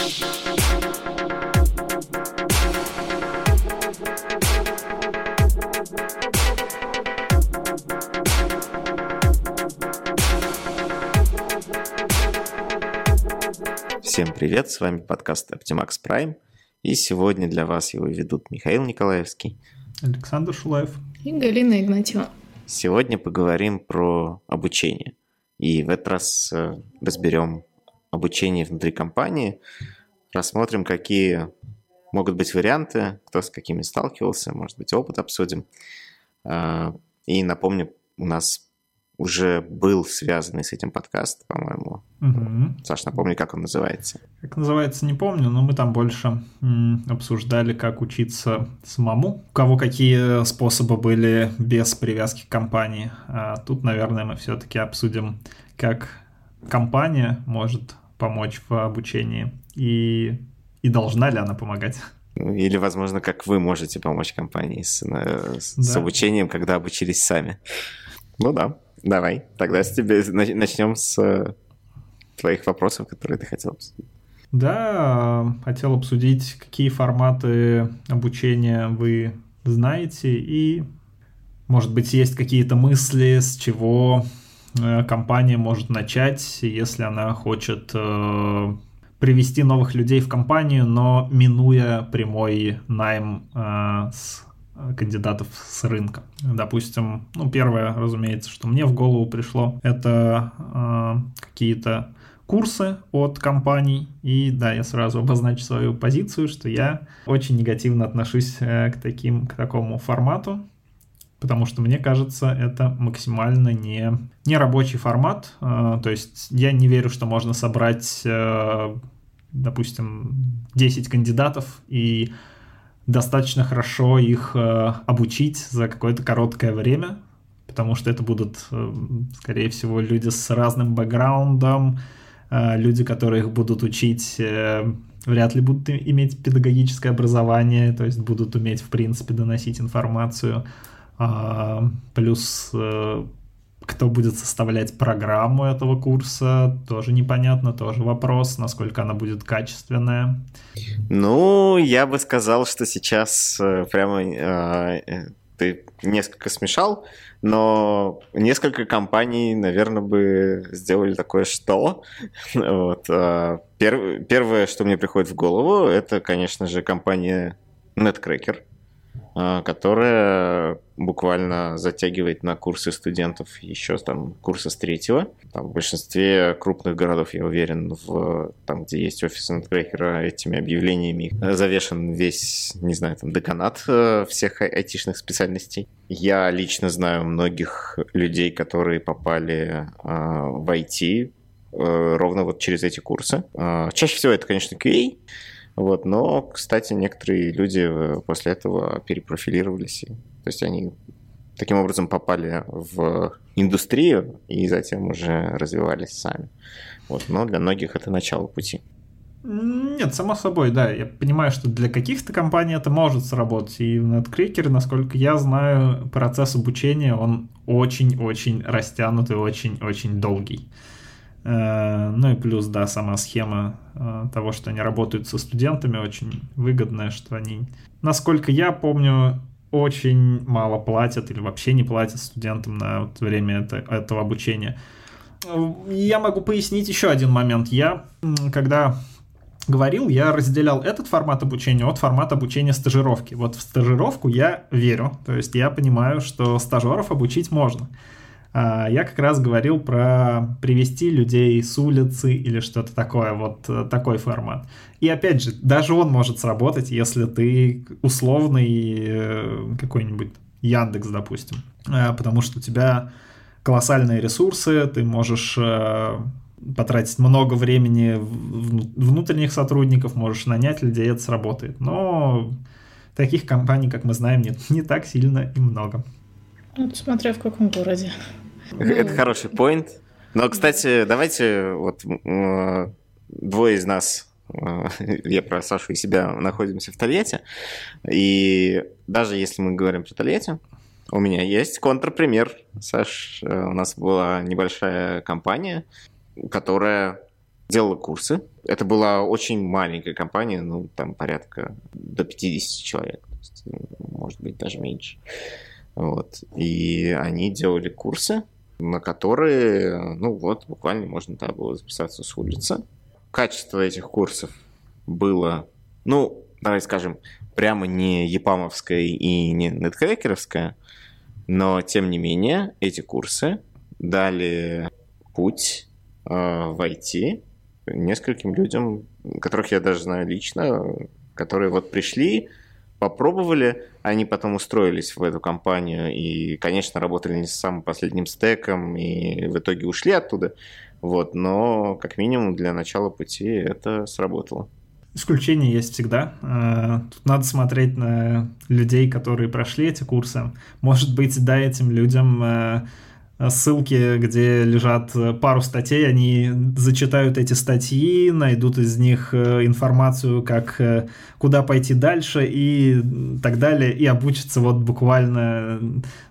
Всем привет, с вами подкаст Optimax Prime, и сегодня для вас его ведут Михаил Николаевский, Александр Шулаев и Галина Игнатьева. Сегодня поговорим про обучение, и в этот раз э, разберем обучение внутри компании, рассмотрим, какие могут быть варианты, кто с какими сталкивался, может быть, опыт обсудим. А, и напомню, у нас уже был связанный с этим подкаст, по-моему. Угу. Саш, напомни, как он называется. Как называется, не помню, но мы там больше м, обсуждали, как учиться самому, у кого какие способы были без привязки к компании. А тут, наверное, мы все-таки обсудим, как компания может помочь в обучении и, и должна ли она помогать. Или, возможно, как вы можете помочь компании с, с, да. с обучением, когда обучились сами. Ну да. Давай, тогда с тебя начнем с э, твоих вопросов, которые ты хотел обсудить. Да, хотел обсудить, какие форматы обучения вы знаете и, может быть, есть какие-то мысли, с чего компания может начать, если она хочет э, привести новых людей в компанию, но минуя прямой найм с кандидатов с рынка. Допустим, ну, первое, разумеется, что мне в голову пришло, это э, какие-то курсы от компаний. И да, я сразу обозначу свою позицию, что я очень негативно отношусь э, к, таким, к такому формату, потому что мне кажется, это максимально не, не рабочий формат. Э, то есть я не верю, что можно собрать, э, допустим, 10 кандидатов и достаточно хорошо их э, обучить за какое-то короткое время, потому что это будут, скорее всего, люди с разным бэкграундом, люди, которые их будут учить, вряд ли будут иметь педагогическое образование, то есть будут уметь, в принципе, доносить информацию. Э, плюс э, кто будет составлять программу этого курса, тоже непонятно, тоже вопрос, насколько она будет качественная. Ну, я бы сказал, что сейчас э, прямо э, ты несколько смешал, но несколько компаний, наверное, бы сделали такое что. вот, перв, первое, что мне приходит в голову, это, конечно же, компания Netcracker а, которая буквально затягивает на курсы студентов еще там курса с третьего. Там, в большинстве крупных городов, я уверен, в, там, где есть офис Нетбрекера, этими объявлениями завешен весь, не знаю, там, деканат э, всех айтишных специальностей. Я лично знаю многих людей, которые попали э, в IT ровно вот через эти курсы. Чаще всего это, конечно, QA, вот, но, кстати, некоторые люди э, после этого перепрофилировались. То есть они таким образом попали в индустрию и затем уже развивались сами. Вот, но для многих это начало пути. Нет, само собой, да. Я понимаю, что для каких-то компаний это может сработать. И в NetCracker, насколько я знаю, процесс обучения, он очень-очень растянутый, очень-очень долгий. Э, ну и плюс, да, сама схема э, того, что они работают со студентами, очень выгодная, что они, насколько я помню, очень мало платят или вообще не платят студентам на вот время это, этого обучения. Я могу пояснить еще один момент. Я, когда говорил, я разделял этот формат обучения от формата обучения стажировки. Вот в стажировку я верю, то есть я понимаю, что стажеров обучить можно. А, я как раз говорил про привести людей с улицы или что-то такое, вот э, такой формат. И опять же, даже он может сработать, если ты условный э, какой-нибудь Яндекс, допустим, э, потому что у тебя колоссальные ресурсы, ты можешь потратить много времени внутренних сотрудников, можешь нанять людей, это сработает. Но таких компаний, как мы знаем, нет не так сильно и много. Вот смотря в каком городе. Это хороший поинт. Но, кстати, давайте вот двое из нас, э, я про Сашу и себя, находимся в Тольятти. И даже если мы говорим про Тольятти, у меня есть контрпример. Саш, э, у нас была небольшая компания, которая делала курсы Это была очень маленькая компания, ну, там порядка до 50 человек, может быть, даже меньше. Вот. И они делали курсы, на которые, ну вот, буквально можно там было записаться с улицы. Качество этих курсов было, ну, давай скажем, прямо не епамовское и не неткрекеровское, но, тем не менее, эти курсы дали путь э, в IT нескольким людям, которых я даже знаю лично, которые вот пришли, попробовали, они потом устроились в эту компанию и, конечно, работали не с самым последним стеком и в итоге ушли оттуда. Вот, но как минимум для начала пути это сработало. Исключения есть всегда. Э, тут надо смотреть на людей, которые прошли эти курсы. Может быть, да, этим людям э, ссылки, где лежат пару статей, они зачитают эти статьи, найдут из них э, информацию, как э, куда пойти дальше и так далее, и обучатся вот буквально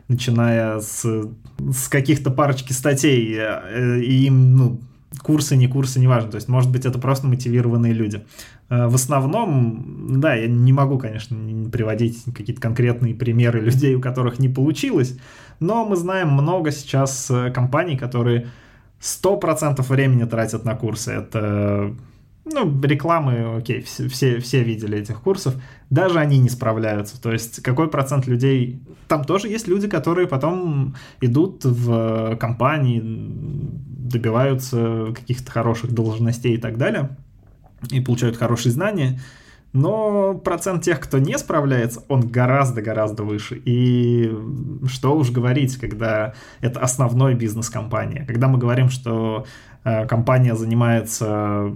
начиная с, с каких-то парочки статей, э, и им, ну, курсы, не курсы, неважно. То есть, может быть, это просто мотивированные люди. В основном, да, я не могу, конечно, приводить какие-то конкретные примеры людей, у которых не получилось, но мы знаем много сейчас э, компаний, которые 100% времени тратят на курсы. Это ну, рекламы, окей, все, все, все видели этих курсов, даже они не справляются. То есть какой процент людей... Там тоже есть люди, которые потом идут в компании, добиваются каких-то хороших должностей и так далее, и получают хорошие знания, но процент тех, кто не справляется, он гораздо-гораздо выше. И что уж говорить, когда это основной бизнес-компания. Когда мы говорим, что э, компания занимается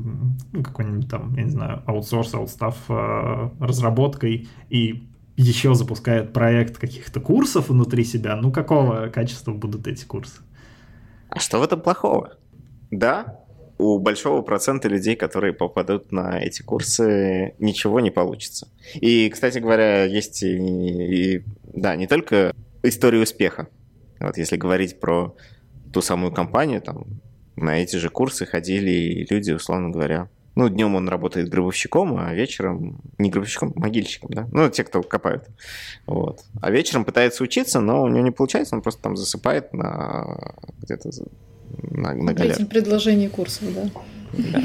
ну, какой-нибудь там, я не знаю, аутсорс, аутстав э, разработкой и еще запускает проект каких-то курсов внутри себя, ну какого качества будут эти курсы? А что в этом плохого? Да, у большого процента людей, которые попадут на эти курсы, ничего не получится. И, кстати говоря, есть и, и да, не только история успеха. Вот если говорить про ту самую компанию, там на эти же курсы ходили люди, условно говоря. Ну, днем он работает гробовщиком, а вечером... Не гробовщиком, могильщиком, да? Ну, те, кто копают. Вот. А вечером пытается учиться, но у него не получается, он просто там засыпает на где-то на, на Третьем предложении курсов, да. Да.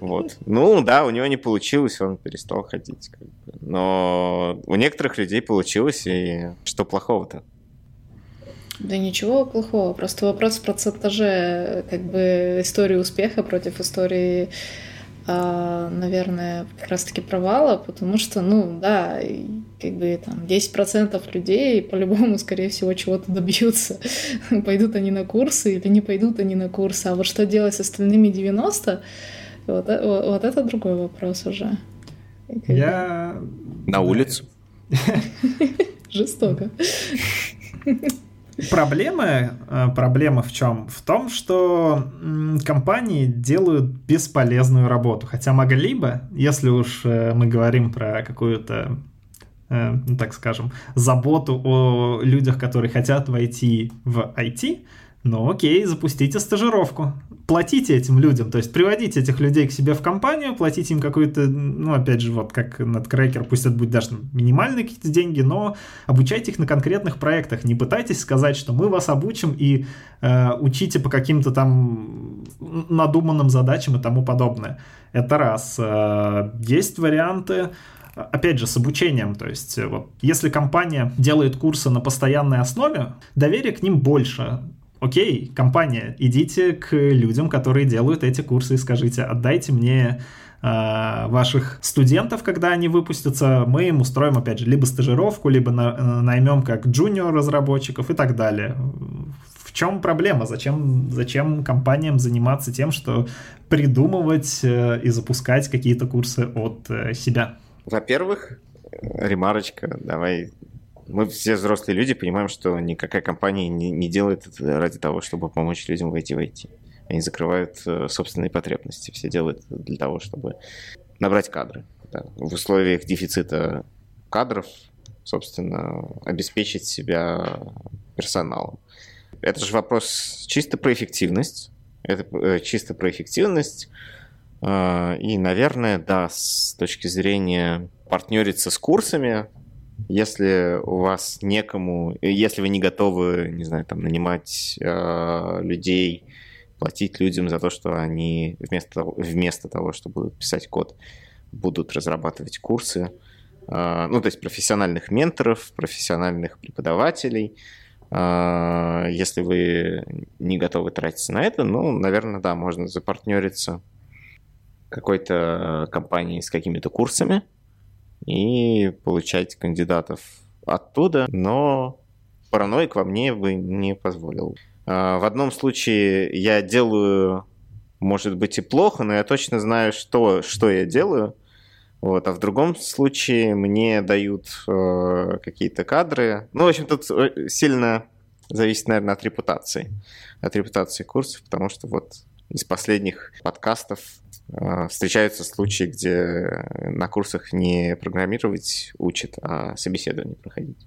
Вот. Ну да, у него не получилось, он перестал ходить. Как бы. Но у некоторых людей получилось, и что плохого-то? Да ничего плохого, просто вопрос в процентаже как бы истории успеха против истории наверное, как раз-таки провала, потому что, ну, да, как бы там 10% людей по-любому, скорее всего, чего-то добьются. пойдут они на курсы или не пойдут они на курсы. А вот что делать с остальными 90, вот, вот, вот это другой вопрос уже. Я... На улицу. Жестоко. Проблема, э, проблема в чем? В том, что компании делают бесполезную работу. Хотя могли бы, если уж э, мы говорим про какую-то э, ну, так скажем, заботу о людях, которые хотят войти в IT, ну окей, запустите стажировку. Платите этим людям, то есть приводите этих людей к себе в компанию, платите им какой-то, ну опять же, вот как NetCracker, пусть это будет даже минимальные какие-то деньги, но обучайте их на конкретных проектах. Не пытайтесь сказать, что мы вас обучим и э, учите по каким-то там надуманным задачам и тому подобное. Это раз. Э, есть варианты, опять же, с обучением. То есть, вот, если компания делает курсы на постоянной основе, доверие к ним больше окей, компания, идите к людям, которые делают эти курсы и скажите, отдайте мне э, ваших студентов, когда они выпустятся, мы им устроим, опять же, либо стажировку, либо на, э, наймем как джуниор разработчиков и так далее. В чем проблема? Зачем, зачем компаниям заниматься тем, что придумывать э, и запускать какие-то курсы от э, себя? Во-первых, ремарочка, давай мы все взрослые люди понимаем, что никакая компания не, не делает это ради того, чтобы помочь людям войти в IT. Они закрывают э, собственные потребности. Все делают для того, чтобы набрать кадры. Да. В условиях дефицита кадров, собственно, обеспечить себя персоналом. Это же вопрос чисто про эффективность. Это э, чисто про эффективность И, наверное, да, с точки зрения партнериться с курсами, если у вас некому, если вы не готовы, не знаю, там, нанимать э, людей, платить людям за то, что они вместо вместо того, чтобы будут писать код, будут разрабатывать курсы, э, ну, то есть профессиональных менторов, профессиональных преподавателей, э, если вы не готовы тратиться на это, ну, наверное, да, можно запартнериться какой-то компанией с какими-то курсами, и получать кандидатов оттуда, но параноик во мне бы не позволил. А, в одном случае я делаю, может быть, и плохо, но я точно знаю, что, что я делаю. Вот, а в другом случае мне дают э, какие-то кадры. Ну, в общем, тут э, сильно зависит, наверное, от репутации. От репутации курсов, потому что вот из последних подкастов Э, встречаются случаи, где на курсах не программировать учат, а собеседование проходить.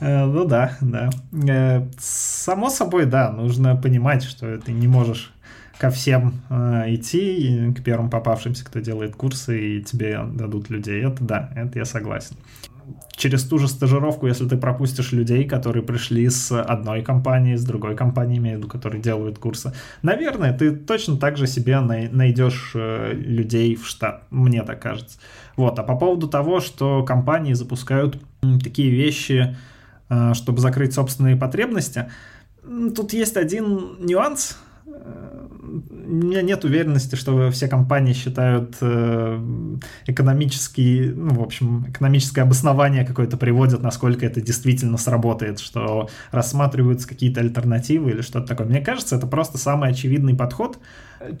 Э, ну да, да. Э, само собой, да, нужно понимать, что ты не можешь ко всем идти, к первым попавшимся, кто делает курсы, и тебе дадут людей. Это да, это я согласен через ту же стажировку, если ты пропустишь людей, которые пришли с одной компании, с другой компанией, имею в виду, которые делают курсы, наверное, ты точно так же себе найдешь э, людей в штат, мне так кажется. Вот, а по поводу того, что компании запускают такие вещи, э, чтобы закрыть собственные потребности, тут есть один нюанс, у меня нет уверенности, что все компании считают э, экономические, ну, в общем, экономическое обоснование какое-то приводят, насколько это действительно сработает, что рассматриваются какие-то альтернативы или что-то такое. Мне кажется, это просто самый очевидный подход.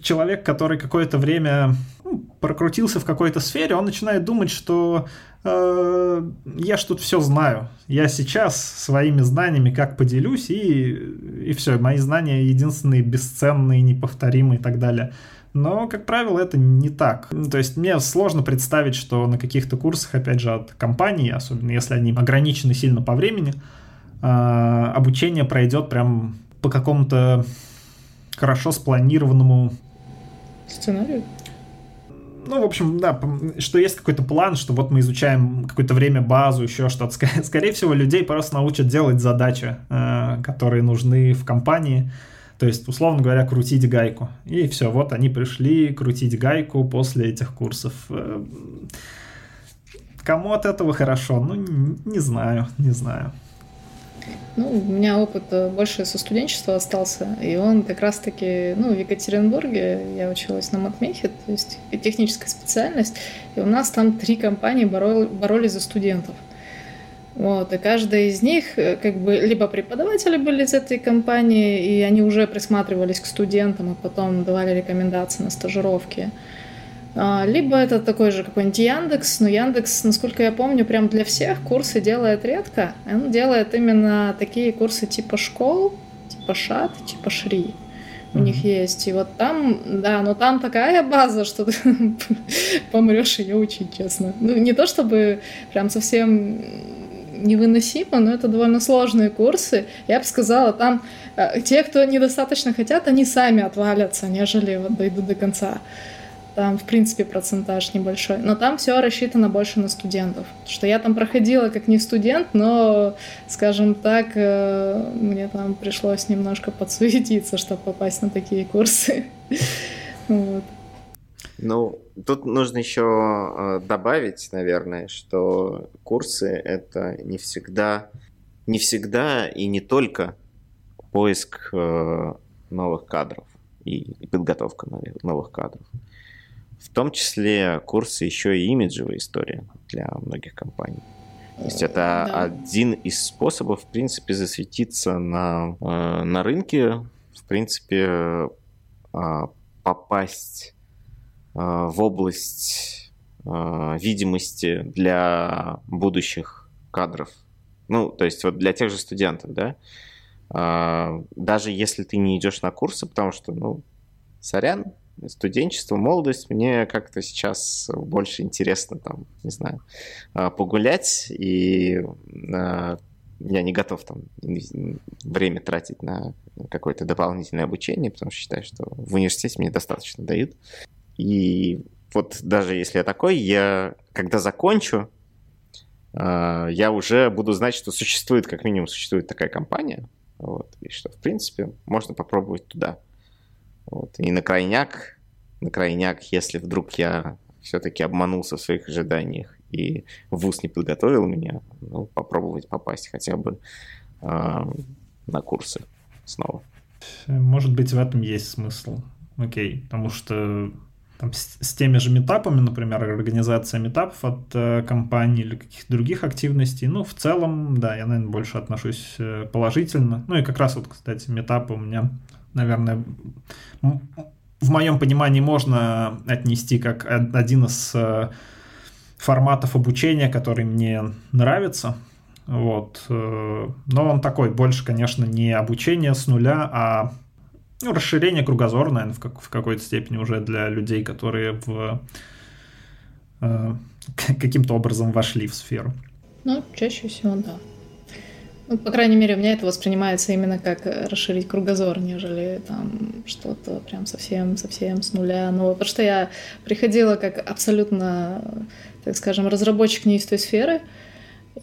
Человек, который какое-то время ну, прокрутился в какой-то сфере, он начинает думать, что Э, я ж тут все знаю. Я сейчас своими знаниями как поделюсь, и, и все. Мои знания единственные, бесценные, неповторимые и так далее. Но, как правило, это не так. То есть мне сложно представить, что на каких-то курсах, опять же, от компании, особенно если они ограничены сильно по времени, э, обучение пройдет прям по какому-то хорошо спланированному сценарию ну, в общем, да, что есть какой-то план, что вот мы изучаем какое-то время базу, еще что-то. Скорее всего, людей просто научат делать задачи, э, которые нужны в компании. То есть, условно говоря, крутить гайку. И все, вот они пришли крутить гайку после этих курсов. Э, кому от этого хорошо? Ну, не знаю, не знаю. Ну, у меня опыт э, больше со студенчества остался, и он как раз-таки, ну, в Екатеринбурге я училась на матмехе, то есть техническая специальность, и у нас там три компании боролись, боролись за студентов. Вот, и каждая из них, э, как бы, либо преподаватели были из этой компании, и они уже присматривались к студентам, а потом давали рекомендации на стажировки. Либо это такой же какой-нибудь Яндекс, но Яндекс, насколько я помню, прям для всех курсы делает редко. Он делает именно такие курсы типа школ, типа ШАТ, типа ШРИ. У mm-hmm. них есть. И вот там, да, но там такая база, что ты помрешь ее учить, честно. Ну, не то чтобы прям совсем невыносимо, но это довольно сложные курсы. Я бы сказала, там э, те, кто недостаточно хотят, они сами отвалятся, нежели вот дойдут до конца. Там, в принципе, процентаж небольшой. Но там все рассчитано больше на студентов. Что я там проходила как не студент, но, скажем так, э, мне там пришлось немножко подсуетиться, чтобы попасть на такие курсы. Вот. Ну, тут нужно еще э, добавить, наверное, что курсы это не всегда, не всегда и не только поиск э, новых кадров и подготовка новых кадров. В том числе курсы еще и имиджевая история для многих компаний. То есть это да. один из способов, в принципе, засветиться на, э, на рынке, в принципе, э, попасть э, в область видимости для будущих кадров. Ну, то есть вот для тех же студентов, да, даже если ты не идешь на курсы, потому что, ну, сорян, студенчество, молодость, мне как-то сейчас больше интересно там, не знаю, а, погулять, и а, я не готов там время тратить на какое-то дополнительное обучение, потому что считаю, что в университете мне достаточно дают. И вот даже если я такой, я когда закончу, а, я уже буду знать, что существует, как минимум, существует такая компания, вот, и что, в принципе, можно попробовать туда. Вот. И на крайняк, на крайняк, если вдруг я все-таки обманулся в своих ожиданиях и вуз не подготовил меня, ну, попробовать попасть хотя бы э, на курсы снова. Может быть, в этом есть смысл. Окей, потому что там, с, с теми же метапами, например, организация метапов от э, компании или каких-то других активностей, ну, в целом, да, я, наверное, больше отношусь э, положительно. Ну и как раз вот, кстати, метапы у меня, наверное, в моем понимании можно отнести как один из э, форматов обучения, который мне нравится. Вот. Э, но он такой больше, конечно, не обучение с нуля, а ну, расширение кругозора, наверное, в, как, в какой-то степени уже для людей, которые в э, каким-то образом вошли в сферу. Ну, чаще всего, да. Ну, по крайней мере, у меня это воспринимается именно как расширить кругозор, нежели там что-то прям совсем-совсем с нуля. Ну, потому что я приходила как абсолютно, так скажем, разработчик не из той сферы,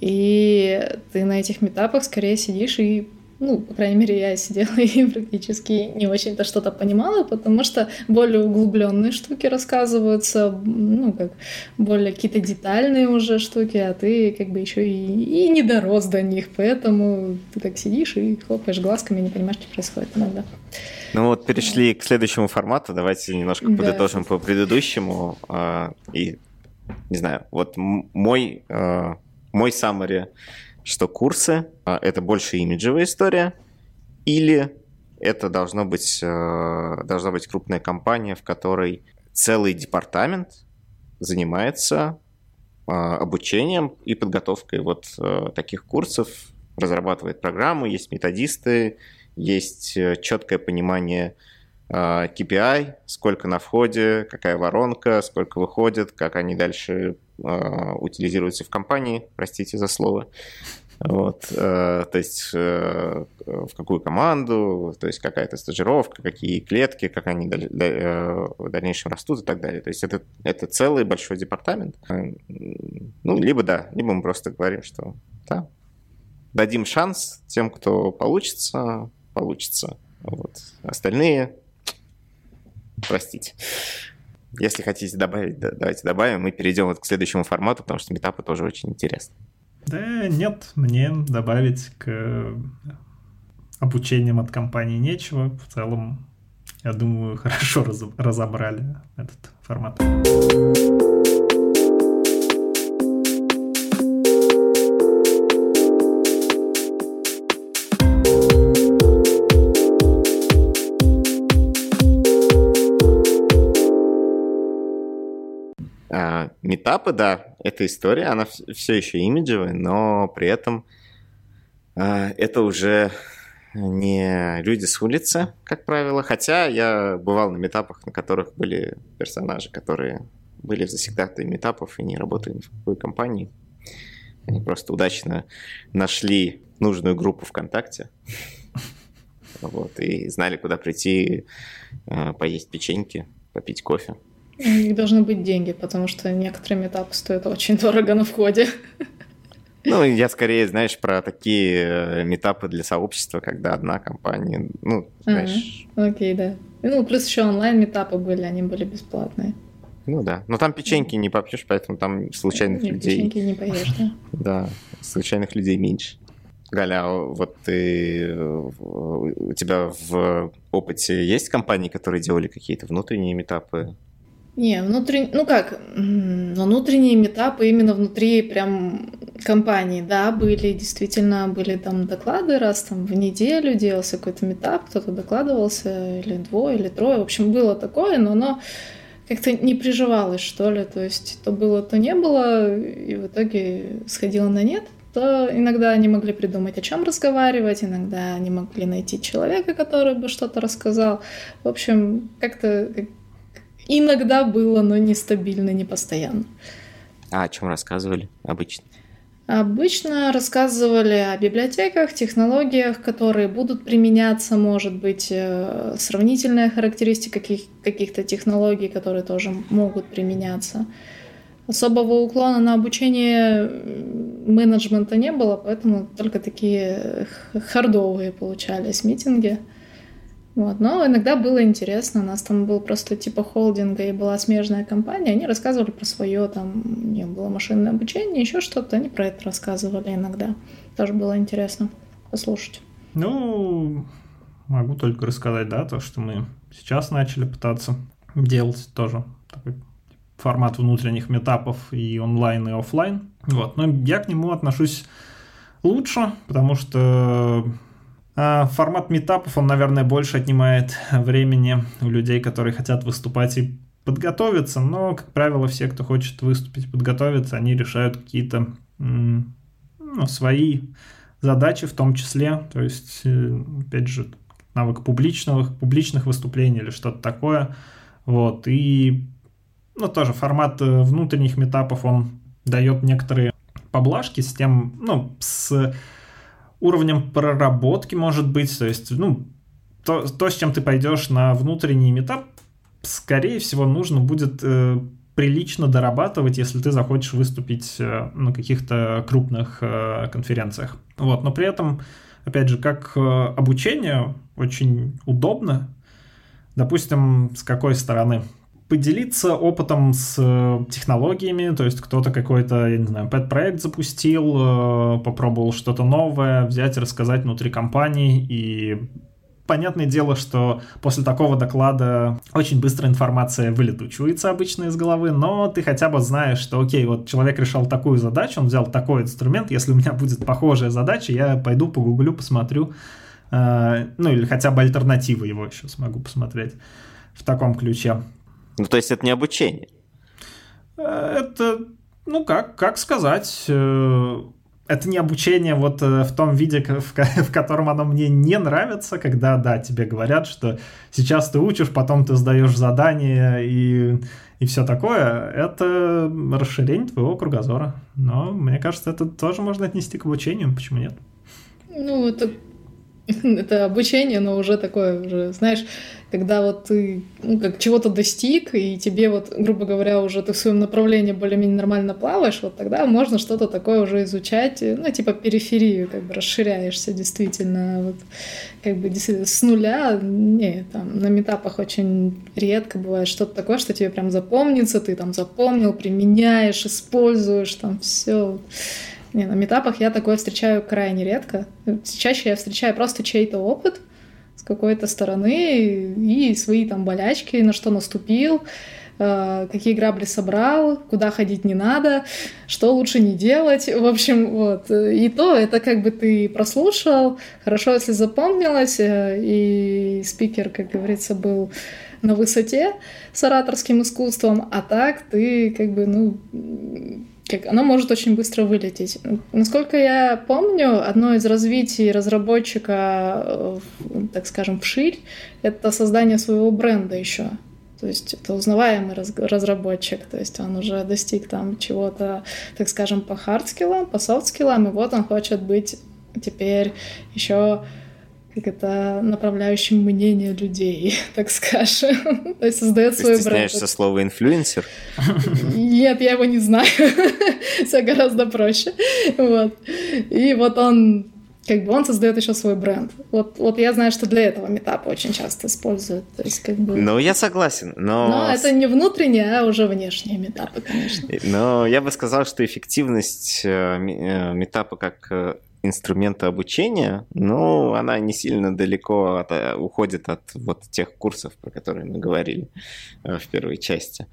и ты на этих метапах скорее сидишь и ну, по крайней мере, я сидела и практически не очень-то что-то понимала, потому что более углубленные штуки рассказываются, ну, как более какие-то детальные уже штуки, а ты как бы еще и, и не дорос до них, поэтому ты так сидишь и хлопаешь глазками, не понимаешь, что происходит иногда. Ну вот перешли к следующему формату, давайте немножко да. подытожим по предыдущему. А, и, не знаю, вот мой, а, мой summary что курсы а, — это больше имиджевая история, или это должно быть, э, должна быть крупная компания, в которой целый департамент занимается а, обучением и подготовкой вот э, таких курсов, разрабатывает программы, есть методисты, есть э, четкое понимание KPI, сколько на входе, какая воронка, сколько выходит, как они дальше э, утилизируются в компании, простите за слово. Вот, э, то есть э, в какую команду, то есть какая-то стажировка, какие клетки, как они э, в дальнейшем растут и так далее. То есть это, это целый большой департамент. Ну, либо да, либо мы просто говорим, что да, дадим шанс тем, кто получится, получится. Вот. Остальные простите. Если хотите добавить, давайте добавим. Мы перейдем вот к следующему формату, потому что метапы тоже очень интересны. Да нет, мне добавить к обучениям от компании нечего. В целом, я думаю, хорошо разобрали этот формат. Метапы, да, эта история, она все еще имиджевая, но при этом э, это уже не люди с улицы, как правило. Хотя я бывал на метапах, на которых были персонажи, которые были в завсегдатые метапов и не работали ни в какой компании. Они просто удачно нашли нужную группу ВКонтакте. Вот, и знали, куда прийти, э, поесть печеньки, попить кофе. У них должны быть деньги, потому что некоторые метапы стоят очень дорого на входе. Ну, я скорее, знаешь, про такие э, метапы для сообщества, когда одна компания, ну, знаешь... Ага, окей, да. Ну, плюс еще онлайн-метапы были, они были бесплатные. Ну да, но там печеньки не попьешь, поэтому там случайных Нет, людей... Печеньки не поешь, да? Да, случайных людей меньше. Галя, а вот ты, у тебя в опыте есть компании, которые делали какие-то внутренние метапы? Не, внутренний, ну как, внутренние метапы именно внутри прям компании, да, были, действительно, были там доклады раз там в неделю делался какой-то метап, кто-то докладывался, или двое, или трое, в общем, было такое, но оно как-то не приживалось, что ли, то есть то было, то не было, и в итоге сходило на нет, то иногда они могли придумать, о чем разговаривать, иногда они могли найти человека, который бы что-то рассказал. В общем, как-то Иногда было, но нестабильно, не постоянно. А о чем рассказывали обычно? Обычно рассказывали о библиотеках, технологиях, которые будут применяться, может быть, э, сравнительная характеристика каких-то технологий, которые тоже могут применяться. Особого уклона на обучение менеджмента не было, поэтому только такие хардовые получались митинги. Вот. Но иногда было интересно. У нас там был просто типа холдинга и была смежная компания. Они рассказывали про свое, там, не было машинное обучение, еще что-то. Они про это рассказывали иногда. Тоже было интересно послушать. Ну, могу только рассказать, да, то, что мы сейчас начали пытаться делать тоже такой формат внутренних метапов и онлайн, и офлайн. Вот. Но я к нему отношусь лучше, потому что формат метапов, он, наверное, больше отнимает времени у людей, которые хотят выступать и подготовиться, но, как правило, все, кто хочет выступить, подготовиться, они решают какие-то ну, свои задачи в том числе, то есть, э, опять же, навык публичных, публичных выступлений или что-то такое, вот, и, ну, тоже формат э, внутренних метапов, он дает некоторые поблажки с тем, ну, с уровнем проработки, может быть, то есть, ну, то, то с чем ты пойдешь на внутренний метап, скорее всего, нужно будет э, прилично дорабатывать, если ты захочешь выступить э, на каких-то крупных э, конференциях. Вот, но при этом, опять же, как э, обучение очень удобно. Допустим, с какой стороны? Поделиться опытом с э, технологиями, то есть кто-то какой-то, я не знаю, пэт-проект запустил, э, попробовал что-то новое, взять и рассказать внутри компании, и понятное дело, что после такого доклада очень быстро информация вылетучивается обычно из головы, но ты хотя бы знаешь, что окей, вот человек решал такую задачу, он взял такой инструмент, если у меня будет похожая задача, я пойду погуглю, посмотрю, э, ну или хотя бы альтернативы его еще смогу посмотреть в таком ключе. Ну, то есть это не обучение? Э, это, ну как, как сказать, э, это не обучение вот э, в том виде, в, в котором оно мне не нравится, когда, да, тебе говорят, что сейчас ты учишь, потом ты сдаешь задание и, и все такое. Это расширение твоего кругозора. Но мне кажется, это тоже можно отнести к обучению, почему нет? Ну, это это обучение, но уже такое, уже, знаешь, когда вот ты ну, как чего-то достиг, и тебе вот, грубо говоря, уже ты в своем направлении более-менее нормально плаваешь, вот тогда можно что-то такое уже изучать, ну, типа периферию, как бы расширяешься действительно, вот, как бы действительно с нуля, не, там, на метапах очень редко бывает что-то такое, что тебе прям запомнится, ты там запомнил, применяешь, используешь, там все не, на метапах я такое встречаю крайне редко. Чаще я встречаю просто чей-то опыт с какой-то стороны и свои там болячки, на что наступил, э, какие грабли собрал, куда ходить не надо, что лучше не делать. В общем, вот. И то это как бы ты прослушал, хорошо, если запомнилось, э, и спикер, как говорится, был на высоте с ораторским искусством, а так ты как бы, ну, как, оно может очень быстро вылететь. Насколько я помню, одно из развитий разработчика, э, так скажем, вширь, это создание своего бренда еще. То есть это узнаваемый разработчик, то есть он уже достиг там чего-то, так скажем, по hard skill ам, по soft skill ам, и вот он хочет быть теперь еще как это направляющим мнение людей, так скажем. То есть создает Ты свой бренд. стесняешься слова инфлюенсер? Нет, я его не знаю. Все гораздо проще. Вот. И вот он как бы он создает еще свой бренд. Вот, вот я знаю, что для этого метапа очень часто используют. То есть, как бы... Ну, я согласен, но... Но это не внутренние, а уже внешние метапы, конечно. Но я бы сказал, что эффективность э, э, метапа как э, инструмента обучения, но она не сильно далеко от, э, уходит от вот тех курсов, про которые мы говорили э, в первой части.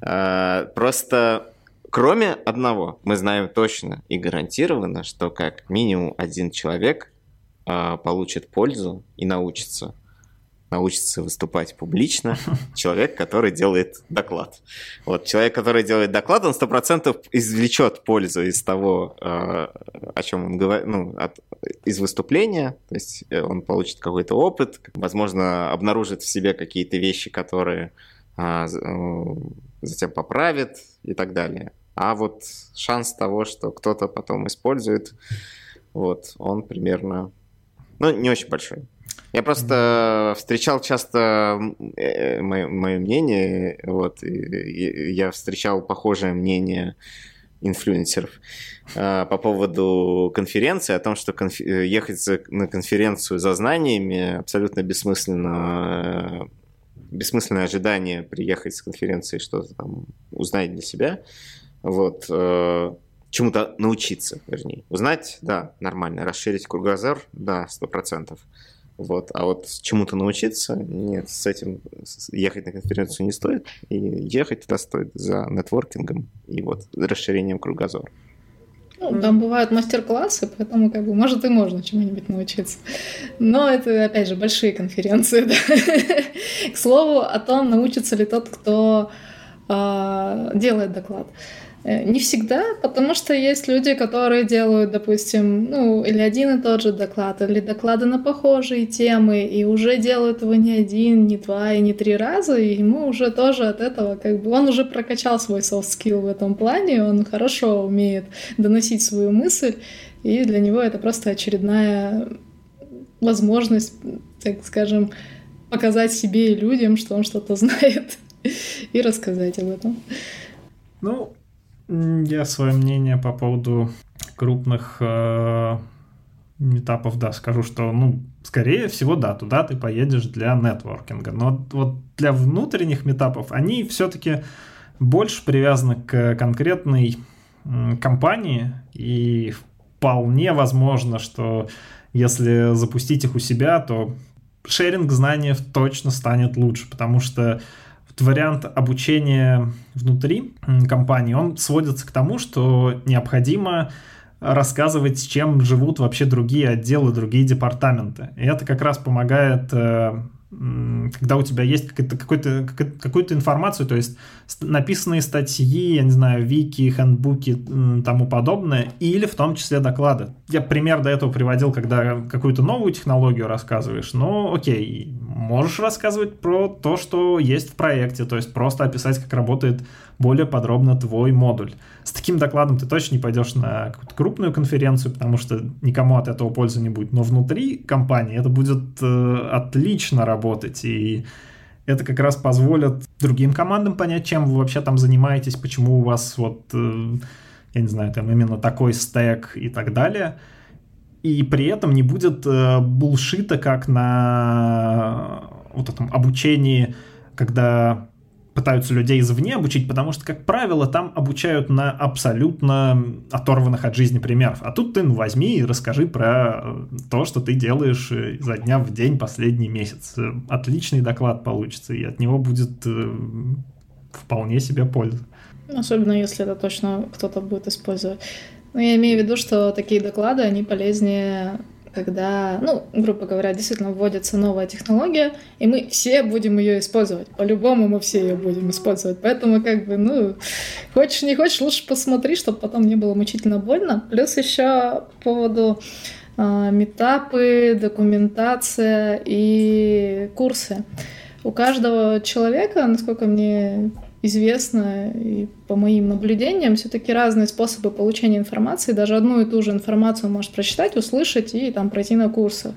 А, просто кроме одного, мы знаем точно и гарантированно, что как минимум один человек а, получит пользу и научится научится выступать публично человек, который делает доклад. Вот человек, который делает доклад, он сто процентов извлечет пользу из того, э, о чем он говорит, ну, от, из выступления, то есть э, он получит какой-то опыт, возможно, обнаружит в себе какие-то вещи, которые а, э, затем поправит и так далее. А вот шанс того, что кто-то потом использует, вот, он примерно, ну, не очень большой. Я просто встречал часто мое, мое мнение, вот, и я встречал похожее мнение инфлюенсеров э, по поводу конференции, о том, что конф... ехать за... на конференцию за знаниями абсолютно бессмысленно, бессмысленное ожидание приехать с конференции что-то там узнать для себя, вот, э, чему-то научиться, вернее. Узнать, да, нормально, расширить кругозор, да, сто процентов. Вот. А вот чему-то научиться, нет, с этим ехать на конференцию не стоит. И ехать туда стоит за нетворкингом и вот расширением кругозора. Ну, там бывают мастер-классы, поэтому, как бы, может, и можно чему-нибудь научиться. Но это, опять же, большие конференции, да. К слову о том, научится ли тот, кто э, делает доклад. Не всегда, потому что есть люди, которые делают, допустим, ну, или один и тот же доклад, или доклады на похожие темы, и уже делают его не один, не два и не три раза, и ему уже тоже от этого, как бы, он уже прокачал свой soft skill в этом плане, он хорошо умеет доносить свою мысль, и для него это просто очередная возможность, так скажем, показать себе и людям, что он что-то знает, и рассказать об этом. Ну, я свое мнение по поводу крупных э, метапов, да, скажу, что, ну, скорее всего, да, туда ты поедешь для нетворкинга. Но вот для внутренних метапов они все-таки больше привязаны к конкретной компании, и вполне возможно, что если запустить их у себя, то шеринг знаний точно станет лучше, потому что вариант обучения внутри компании, он сводится к тому, что необходимо рассказывать, чем живут вообще другие отделы, другие департаменты. И это как раз помогает э, когда у тебя есть какая-то какой-то, какую-то информацию, то есть написанные статьи, я не знаю, вики, хендбуки, тому подобное, или в том числе доклады. Я пример до этого приводил, когда какую-то новую технологию рассказываешь, но окей, можешь рассказывать про то, что есть в проекте, то есть просто описать, как работает более подробно твой модуль. С таким докладом ты точно не пойдешь на какую-то крупную конференцию, потому что никому от этого пользы не будет. Но внутри компании это будет э, отлично работать, и это как раз позволит другим командам понять, чем вы вообще там занимаетесь, почему у вас вот, э, я не знаю, там именно такой стек и так далее. И при этом не будет э, булшита, как на вот этом обучении, когда пытаются людей извне обучить, потому что, как правило, там обучают на абсолютно оторванных от жизни примеров. А тут ты ну, возьми и расскажи про то, что ты делаешь э, за дня в день последний месяц. Отличный доклад получится, и от него будет э, вполне себе польза. Особенно если это точно кто-то будет использовать. Но я имею в виду, что такие доклады, они полезнее когда, ну, грубо говоря, действительно вводится новая технология, и мы все будем ее использовать. По-любому мы все ее будем использовать. Поэтому, как бы, ну, хочешь, не хочешь, лучше посмотри, чтобы потом не было мучительно больно. Плюс еще по поводу э, метапы, документация и курсы. У каждого человека, насколько мне известно, и по моим наблюдениям, все-таки разные способы получения информации. Даже одну и ту же информацию может прочитать, услышать и там пройти на курсах.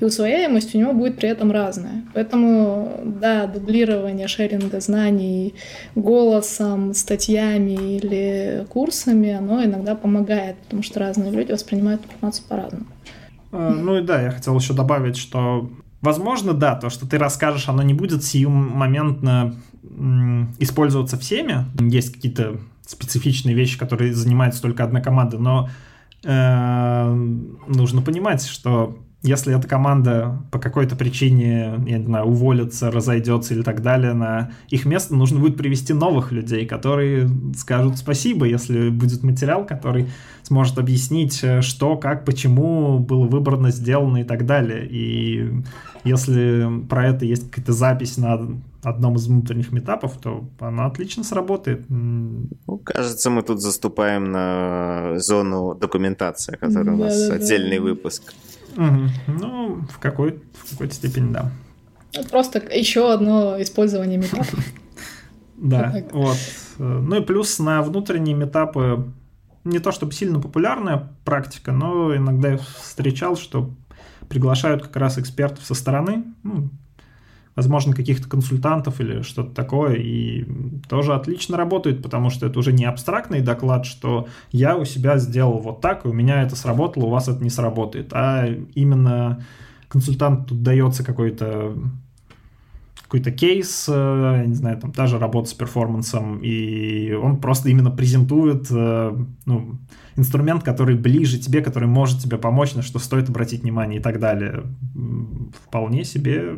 И усвояемость у него будет при этом разная. Поэтому, да, дублирование шеринга знаний голосом, статьями или курсами, оно иногда помогает, потому что разные люди воспринимают информацию по-разному. А, ну и да, я хотел еще добавить, что Возможно, да, то, что ты расскажешь, оно не будет сиюмоментно использоваться всеми. Есть какие-то специфичные вещи, которые занимается только одна команда, но э, нужно понимать, что если эта команда по какой-то причине, я не знаю, уволится, разойдется или так далее, на их место нужно будет привести новых людей, которые скажут спасибо, если будет материал, который сможет объяснить, э, что, как, почему было выбрано, сделано и так далее. И если про это есть какая-то запись на одном из внутренних метапов, то она отлично сработает. Ну, кажется, мы тут заступаем на зону документации, которая да, у нас да, отдельный да. выпуск. Угу. Ну, в, какой, в какой-то степени, да. Просто еще одно использование метапов. Да, вот. Ну и плюс на внутренние метапы не то чтобы сильно популярная практика, но иногда я встречал, что приглашают как раз экспертов со стороны, ну, возможно, каких-то консультантов или что-то такое, и тоже отлично работает, потому что это уже не абстрактный доклад, что я у себя сделал вот так, и у меня это сработало, у вас это не сработает, а именно консультанту дается какой-то какой-то кейс, э, не знаю, там та же работа с перформансом, и он просто именно презентует э, ну, инструмент, который ближе тебе, который может тебе помочь, на что стоит обратить внимание и так далее. Вполне себе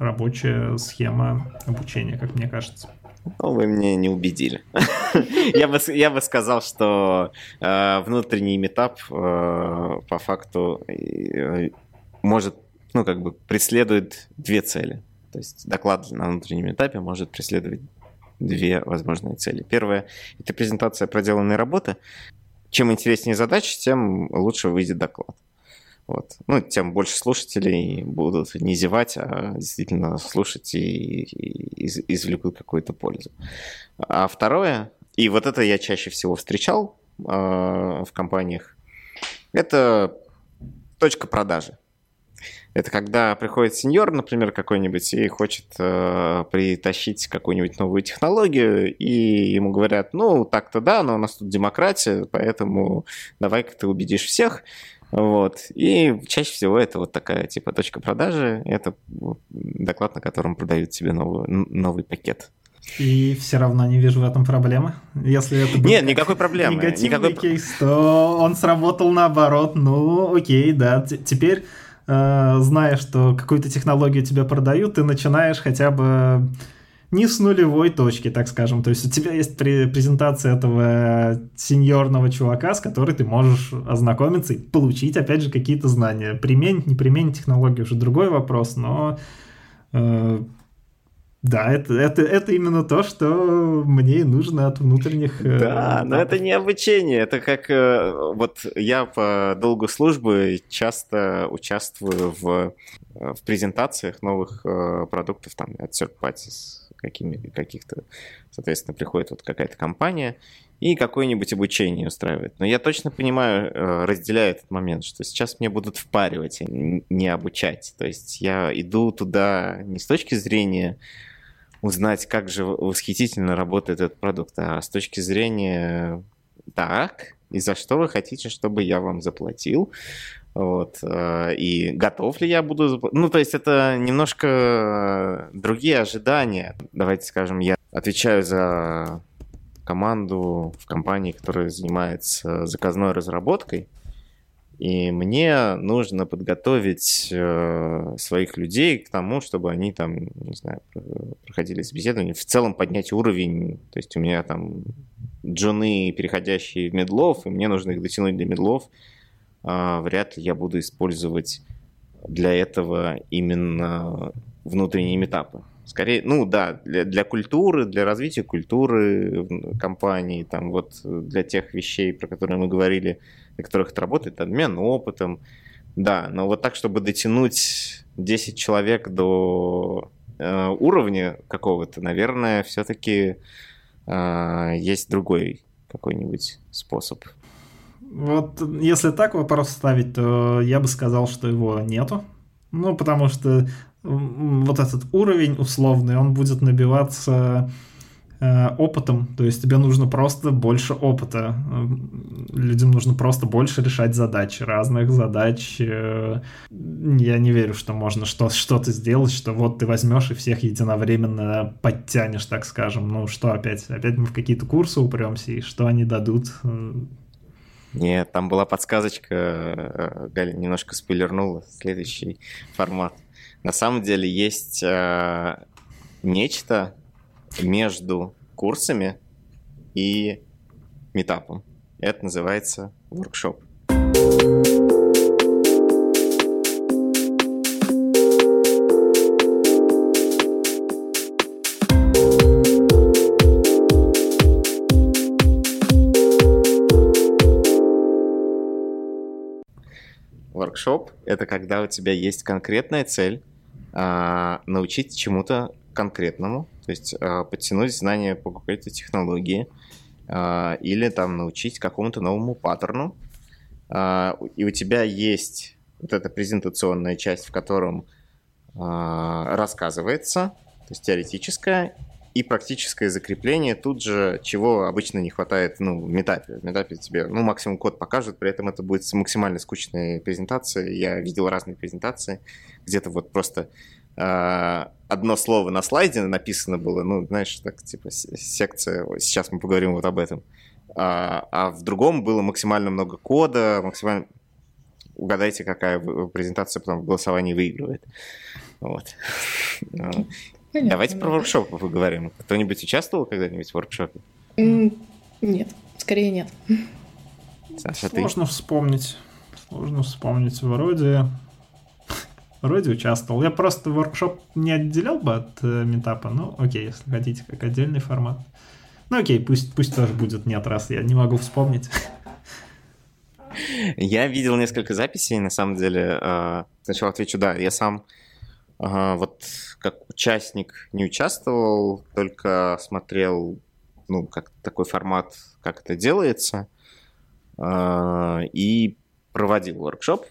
рабочая схема обучения, как мне кажется. Ну, вы мне не убедили. я, бы, я бы сказал, что э, внутренний метап э, по факту э, может, ну, как бы преследует две цели. То есть доклад на внутреннем этапе может преследовать две возможные цели. Первое – это презентация проделанной работы. Чем интереснее задача, тем лучше выйдет доклад. Вот. Ну, тем больше слушателей будут не зевать, а действительно слушать и, и извлекут какую-то пользу. А второе, и вот это я чаще всего встречал э, в компаниях, это точка продажи. Это когда приходит сеньор, например, какой-нибудь, и хочет э, притащить какую-нибудь новую технологию, и ему говорят, ну, так-то да, но у нас тут демократия, поэтому давай-ка ты убедишь всех. Вот. И чаще всего это вот такая типа точка продажи, это доклад, на котором продают тебе новый, новый пакет. И все равно не вижу в этом проблемы. Если это был Нет, никакой проблемы. Негативный никакой... кейс, то он сработал наоборот. Ну, окей, да. Теперь Э, зная, что какую-то технологию тебе продают, ты начинаешь хотя бы не с нулевой точки, так скажем. То есть у тебя есть презентация этого сеньорного чувака, с которой ты можешь ознакомиться и получить, опять же, какие-то знания. Применить, не применить технологию уже другой вопрос, но э, да, это, это, это именно то, что мне нужно от внутренних... Э, да, но это не обучение, это как... Э, вот я по долгу службы часто участвую в, э, в презентациях новых продуктов там от third parties какими, каких-то. Соответственно, приходит вот какая-то компания и какое-нибудь обучение устраивает. Но я точно понимаю, разделяю этот момент, что сейчас мне будут впаривать, а не обучать. То есть я иду туда не с точки зрения узнать, как же восхитительно работает этот продукт, а с точки зрения так, и за что вы хотите, чтобы я вам заплатил, вот, э, и готов ли я буду... Ну, то есть это немножко другие ожидания. Давайте скажем, я отвечаю за команду в компании, которая занимается заказной разработкой, и мне нужно подготовить э, своих людей к тому, чтобы они там, не знаю, проходили собеседование, в целом поднять уровень. То есть у меня там джуны, переходящие в медлов, и мне нужно их дотянуть до медлов. Э, вряд ли я буду использовать для этого именно внутренние метапы. Скорее, ну да, для, для культуры, для развития культуры компании, там вот для тех вещей, про которые мы говорили, на которых это работает, обмен опытом, да, но вот так, чтобы дотянуть 10 человек до э, уровня какого-то, наверное, все-таки э, есть другой какой-нибудь способ. Вот если так вопрос ставить, то я бы сказал, что его нету. Ну, потому что вот этот уровень условный, он будет набиваться э, опытом, то есть тебе нужно просто больше опыта. Людям нужно просто больше решать задачи, разных задач. Э, я не верю, что можно что- что-то сделать, что вот ты возьмешь и всех единовременно подтянешь, так скажем. Ну что опять? Опять мы в какие-то курсы упремся, и что они дадут? Нет, там была подсказочка, э, Галя немножко спойлернула, следующий формат. На самом деле есть э, нечто между курсами и метапом. Это называется воркшоп. Воркшоп — это когда у тебя есть конкретная цель, а, научить чему-то конкретному, то есть э, подтянуть знания по какой-то технологии э, или там научить какому-то новому паттерну, э, и у тебя есть вот эта презентационная часть, в котором рассказывается, то есть теоретическая, и практическое закрепление тут же, чего обычно не хватает ну, в метапе. В метапе тебе ну, максимум код покажут, при этом это будет максимально скучная презентация. Я видел разные презентации, где-то вот просто э, одно слово на слайде написано было, ну, знаешь, так, типа, секция, сейчас мы поговорим вот об этом. А, а в другом было максимально много кода, максимально... Угадайте, какая презентация потом в голосовании выигрывает. Вот. Понятно, Давайте да. про воркшопы поговорим. Кто-нибудь участвовал когда-нибудь в воркшопе? Нет, скорее нет. Саша, Сложно ты? вспомнить. Сложно вспомнить. Вроде... Вроде участвовал. Я просто воркшоп не отделял бы от э, метапа. Ну, окей, если хотите, как отдельный формат. Ну, окей, пусть, пусть тоже будет нет, раз я не могу вспомнить. Я видел несколько записей, на самом деле. Э, сначала отвечу, да, я сам вот как участник не участвовал, только смотрел, ну, как такой формат, как это делается, а, и проводил воркшоп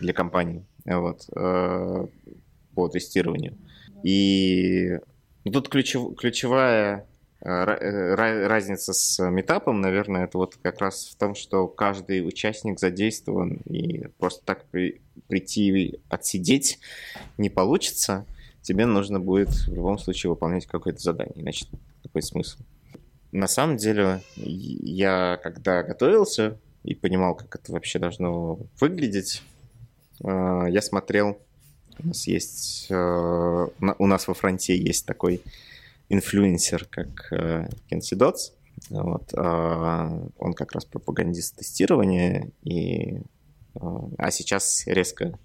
для компании вот, а, по тестированию. И тут ключев, ключевая а, разница с метапом, наверное, это вот как раз в том, что каждый участник задействован, и просто так при, прийти отсидеть не получится – тебе нужно будет в любом случае выполнять какое-то задание, иначе какой смысл? На самом деле, я когда готовился и понимал, как это вообще должно выглядеть, э, я смотрел, у нас есть, э, у нас во фронте есть такой инфлюенсер, как Кенси э, Дотс, вот, он как раз пропагандист тестирования, и, а сейчас резко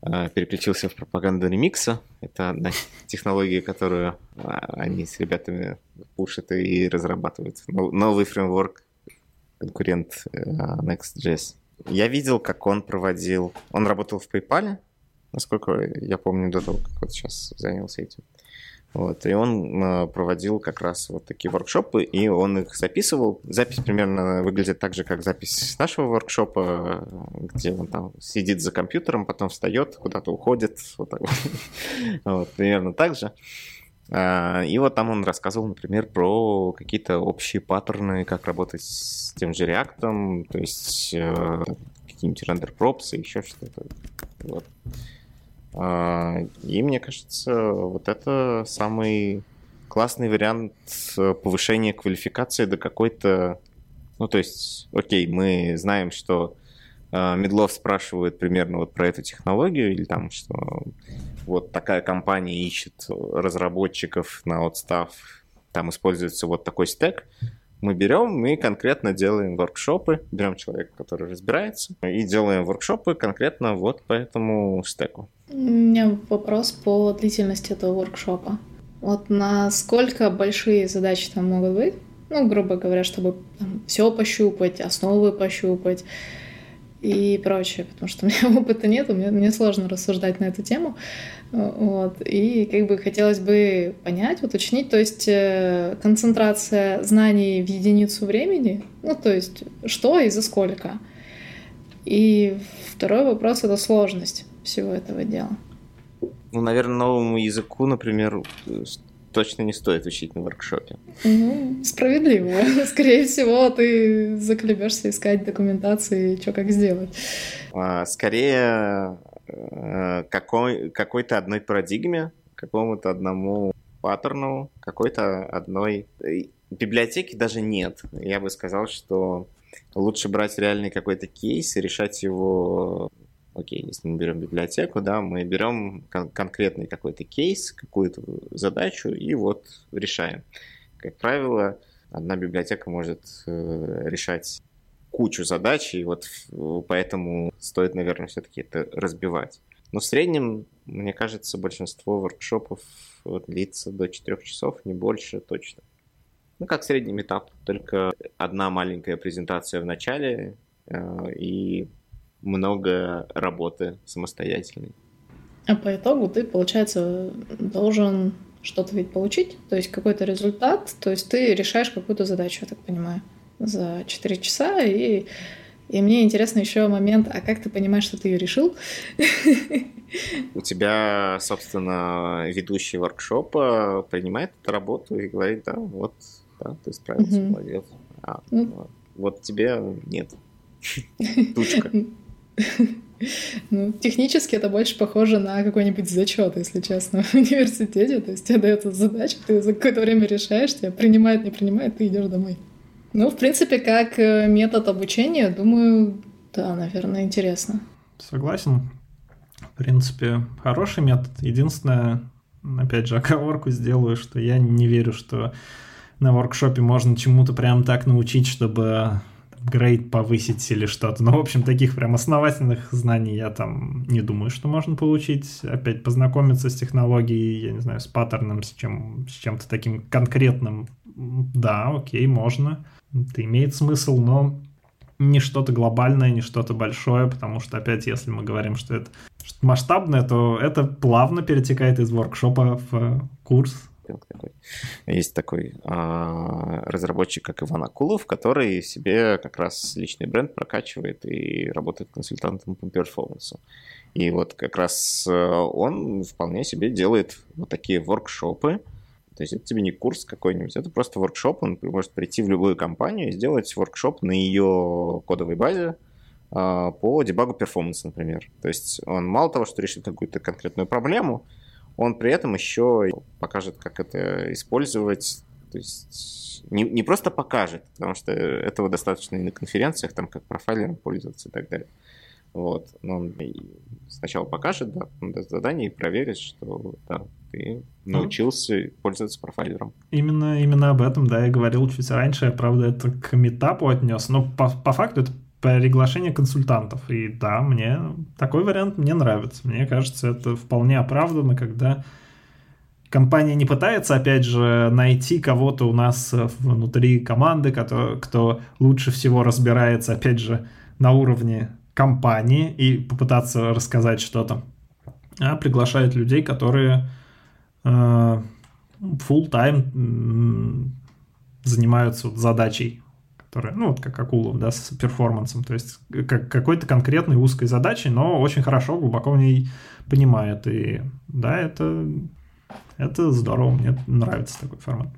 переключился в пропаганду ремикса. Это одна технология, которую а, они с ребятами пушат и разрабатывают. Новый фреймворк, конкурент э, Next.js. Я видел, как он проводил... Он работал в PayPal, насколько я помню, до того, как вот сейчас занялся этим. Вот, и он э, проводил как раз вот такие воркшопы, и он их записывал. Запись примерно выглядит так же, как запись нашего воркшопа, где он там сидит за компьютером, потом встает, куда-то уходит, вот, так вот примерно так же. А, и вот там он рассказывал, например, про какие-то общие паттерны, как работать с тем же React, то есть э, какие-нибудь рендер-пропсы, еще что-то. Вот. А, и мне кажется, вот это самый классный вариант э, повышения квалификации до какой-то... Ну, то есть, окей, мы знаем, что э, Медлов спрашивает примерно вот про эту технологию, или там, что вот такая компания ищет разработчиков на отстав, там используется вот такой стек, мы берем и конкретно делаем воркшопы, берем человека, который разбирается, и делаем воркшопы конкретно вот по этому стеку. У меня вопрос по длительности этого воркшопа. Вот насколько большие задачи там могут быть? Ну, грубо говоря, чтобы все пощупать, основы пощупать и прочее, потому что у меня опыта нет, мне, мне сложно рассуждать на эту тему. Вот. И как бы хотелось бы понять, уточнить, то есть э, концентрация знаний в единицу времени, ну, то есть что и за сколько. И второй вопрос — это сложность всего этого дела. Ну, наверное, новому языку, например, точно не стоит учить на воркшопе. Ну, справедливо. Скорее всего, ты заклебешься искать документацию, что как сделать. А, скорее, э, какой, какой-то одной парадигме, какому-то одному паттерну, какой-то одной... Библиотеки даже нет. Я бы сказал, что лучше брать реальный какой-то кейс и решать его окей, если мы берем библиотеку, да, мы берем кон- конкретный какой-то кейс, какую-то задачу и вот решаем. Как правило, одна библиотека может э, решать кучу задач, и вот поэтому стоит, наверное, все-таки это разбивать. Но в среднем, мне кажется, большинство воркшопов длится до 4 часов, не больше точно. Ну, как средний этап, только одна маленькая презентация в начале, э, и много работы самостоятельной. А по итогу ты, получается, должен что-то ведь получить, то есть какой-то результат, то есть ты решаешь какую-то задачу, я так понимаю, за 4 часа, и, и мне интересно еще момент, а как ты понимаешь, что ты ее решил? У тебя, собственно, ведущий воркшопа принимает эту работу и говорит, да, вот, да, ты справился, молодец. А, ну, вот тебе нет. Тучка. Ну, технически это больше похоже на какой-нибудь зачет, если честно, в университете. То есть тебе дается задача, ты за какое-то время решаешь, тебя принимает, не принимает, ты идешь домой. Ну, в принципе, как э, метод обучения, думаю, да, наверное, интересно. Согласен. В принципе, хороший метод. Единственное, опять же, оговорку сделаю, что я не верю, что на воркшопе можно чему-то прям так научить, чтобы грейд повысить или что-то. Но, ну, в общем, таких прям основательных знаний я там не думаю, что можно получить. Опять познакомиться с технологией, я не знаю, с паттерном, с, чем, с чем-то таким конкретным. Да, окей, можно. Это имеет смысл, но не что-то глобальное, не что-то большое, потому что, опять, если мы говорим, что это что масштабное, то это плавно перетекает из воркшопа в курс, маркетинг такой. Есть такой а, разработчик, как Иван Акулов, который себе как раз личный бренд прокачивает и работает консультантом по перформансу. И вот как раз э, он вполне себе делает вот такие воркшопы, то есть это тебе не курс какой-нибудь, это просто воркшоп. Он может прийти в любую компанию и сделать воркшоп на ее кодовой базе а, по дебагу перформанса, например. То есть он мало того, что решит какую-то конкретную проблему, он при этом еще покажет, как это использовать. То есть не, не просто покажет, потому что этого достаточно и на конференциях, там как профайлером пользоваться и так далее. Вот. Но он сначала покажет, да, он даст задание и проверит, что да, ты ну. научился ну, пользоваться профайлером. Именно, именно об этом, да, я говорил чуть раньше. Я, правда, это к метапу отнес. Но по, по факту это приглашение консультантов. И да, мне такой вариант мне нравится. Мне кажется, это вполне оправданно, когда компания не пытается, опять же, найти кого-то у нас внутри команды, кто, кто лучше всего разбирается, опять же, на уровне компании и попытаться рассказать что-то, а приглашает людей, которые э, full-time занимаются задачей которая, ну, вот как Акулов, да, с перформансом, то есть как какой-то конкретной узкой задачей, но очень хорошо, глубоко в ней понимает. И да, это, это здорово, мне нравится такой формат.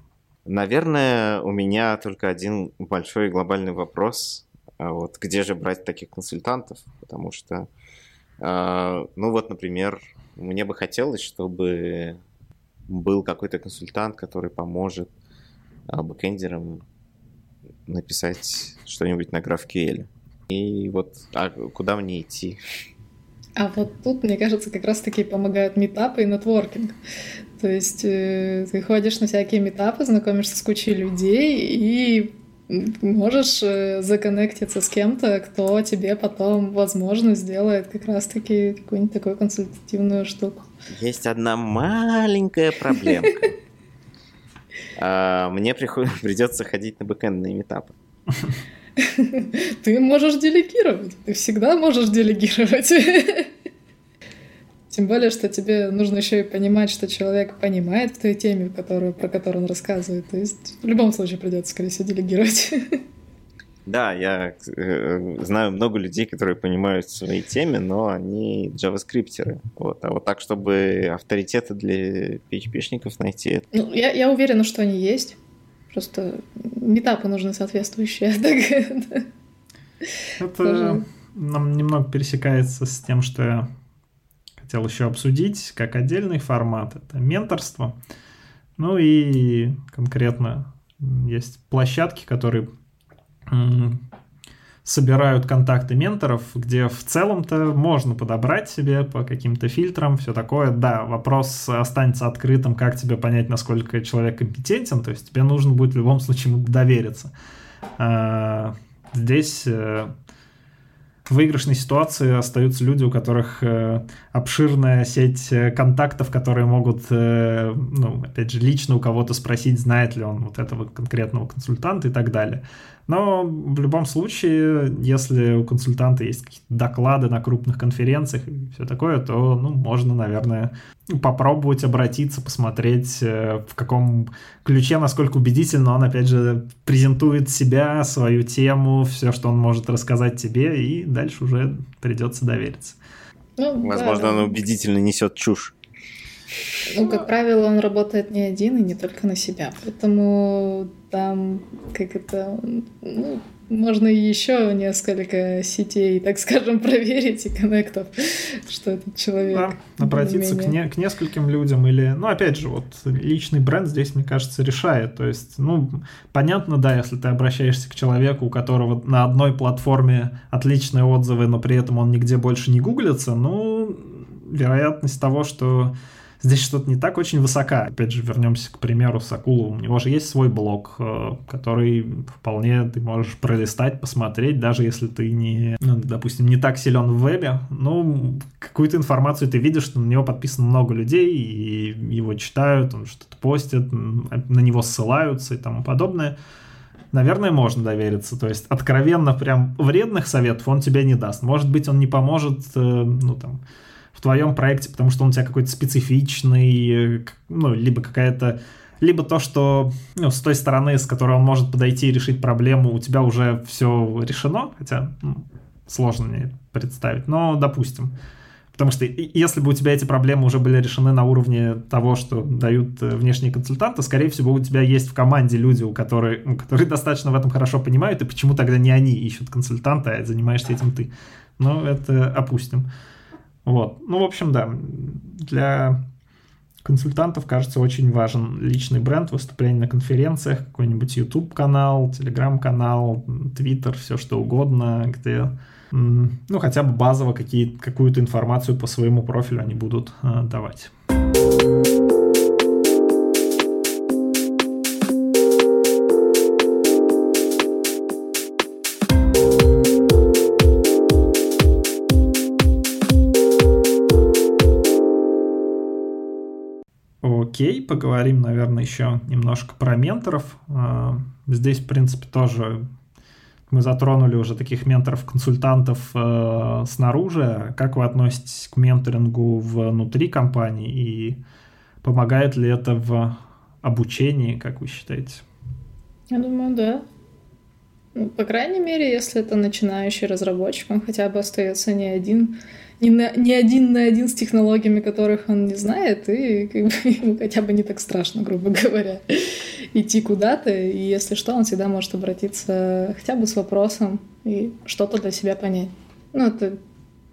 Наверное, у меня только один большой глобальный вопрос. А вот где же брать таких консультантов? Потому что, а, ну вот, например, мне бы хотелось, чтобы был какой-то консультант, который поможет а, бэкэндерам написать что-нибудь на GraphQL. И вот, а куда мне идти? А вот тут, мне кажется, как раз-таки помогают метапы и нетворкинг. То есть э, ты ходишь на всякие метапы, знакомишься с кучей людей и можешь э, законнектиться с кем-то, кто тебе потом, возможно, сделает как раз-таки какую-нибудь такую консультативную штуку. Есть одна маленькая проблемка. А, мне придется ходить на бэкэндные метапы. Ты можешь делегировать. Ты всегда можешь делегировать. Тем более, что тебе нужно еще и понимать, что человек понимает в той теме, которую, про которую он рассказывает. То есть в любом случае придется, скорее всего, делегировать. Да, я э, знаю много людей, которые понимают в своей теме, но они джаваскриптеры. Вот. А вот так, чтобы авторитеты для PHP-шников найти... Ну, я, я уверена, что они есть. Просто метапы нужны соответствующие. Это нам немного пересекается с тем, что я хотел еще обсудить, как отдельный формат. Это менторство. Ну и конкретно есть площадки, которые собирают контакты менторов, где в целом-то можно подобрать себе по каким-то фильтрам, все такое. Да, вопрос останется открытым, как тебе понять, насколько человек компетентен, то есть тебе нужно будет в любом случае ему довериться. А, здесь э, в выигрышной ситуации остаются люди, у которых э, обширная сеть э, контактов, которые могут, ну, опять же, лично у кого-то спросить, знает ли он вот этого конкретного консультанта и так далее. Но в любом случае, если у консультанта есть какие-то доклады на крупных конференциях и все такое, то ну, можно, наверное, попробовать обратиться, посмотреть, э, в каком ключе, насколько убедительно он, опять же, презентует себя, свою тему, все, что он может рассказать тебе, и дальше уже придется довериться. Ну, Возможно, да. он убедительно несет чушь. Ну, как правило, он работает не один и не только на себя. Поэтому там, как это, ну, можно еще несколько сетей, так скажем, проверить и коннектов, что этот человек. Да, обратиться к, не, к нескольким людям или, ну, опять же, вот личный бренд здесь, мне кажется, решает. То есть, ну, понятно, да, если ты обращаешься к человеку, у которого на одной платформе отличные отзывы, но при этом он нигде больше не гуглится, ну, вероятность того, что здесь что-то не так очень высока. Опять же, вернемся к примеру с Акуловым. У него же есть свой блог, э, который вполне ты можешь пролистать, посмотреть, даже если ты не, ну, допустим, не так силен в вебе. Ну, какую-то информацию ты видишь, что на него подписано много людей, и его читают, он что-то постит, на него ссылаются и тому подобное наверное, можно довериться. То есть откровенно прям вредных советов он тебе не даст. Может быть, он не поможет, э, ну там, в твоем проекте, потому что он у тебя какой-то специфичный, ну, либо какая-то либо то, что ну, с той стороны, с которой он может подойти и решить проблему, у тебя уже все решено, хотя ну, сложно мне представить, но допустим. Потому что если бы у тебя эти проблемы уже были решены на уровне того, что дают э, внешние консультанты, скорее всего, у тебя есть в команде люди, у которых, которые достаточно в этом хорошо понимают, и почему тогда не они ищут консультанта, а занимаешься этим ты. Но это опустим. Вот. Ну, в общем, да, для консультантов, кажется, очень важен личный бренд, выступление на конференциях, какой-нибудь YouTube-канал, Telegram-канал, Twitter, все что угодно, где ну, хотя бы базово какие, какую-то информацию по своему профилю они будут э, давать. Окей, поговорим, наверное, еще немножко про менторов. А, здесь, в принципе, тоже мы затронули уже таких менторов-консультантов э, снаружи. Как вы относитесь к менторингу внутри компании и помогает ли это в обучении, как вы считаете? Я думаю, да. Ну, по крайней мере, если это начинающий разработчик, он хотя бы остается не один не, на, не один на один с технологиями, которых он не знает, и как бы, ему хотя бы не так страшно, грубо говоря, идти куда-то. И если что, он всегда может обратиться хотя бы с вопросом и что-то для себя понять. Ну, это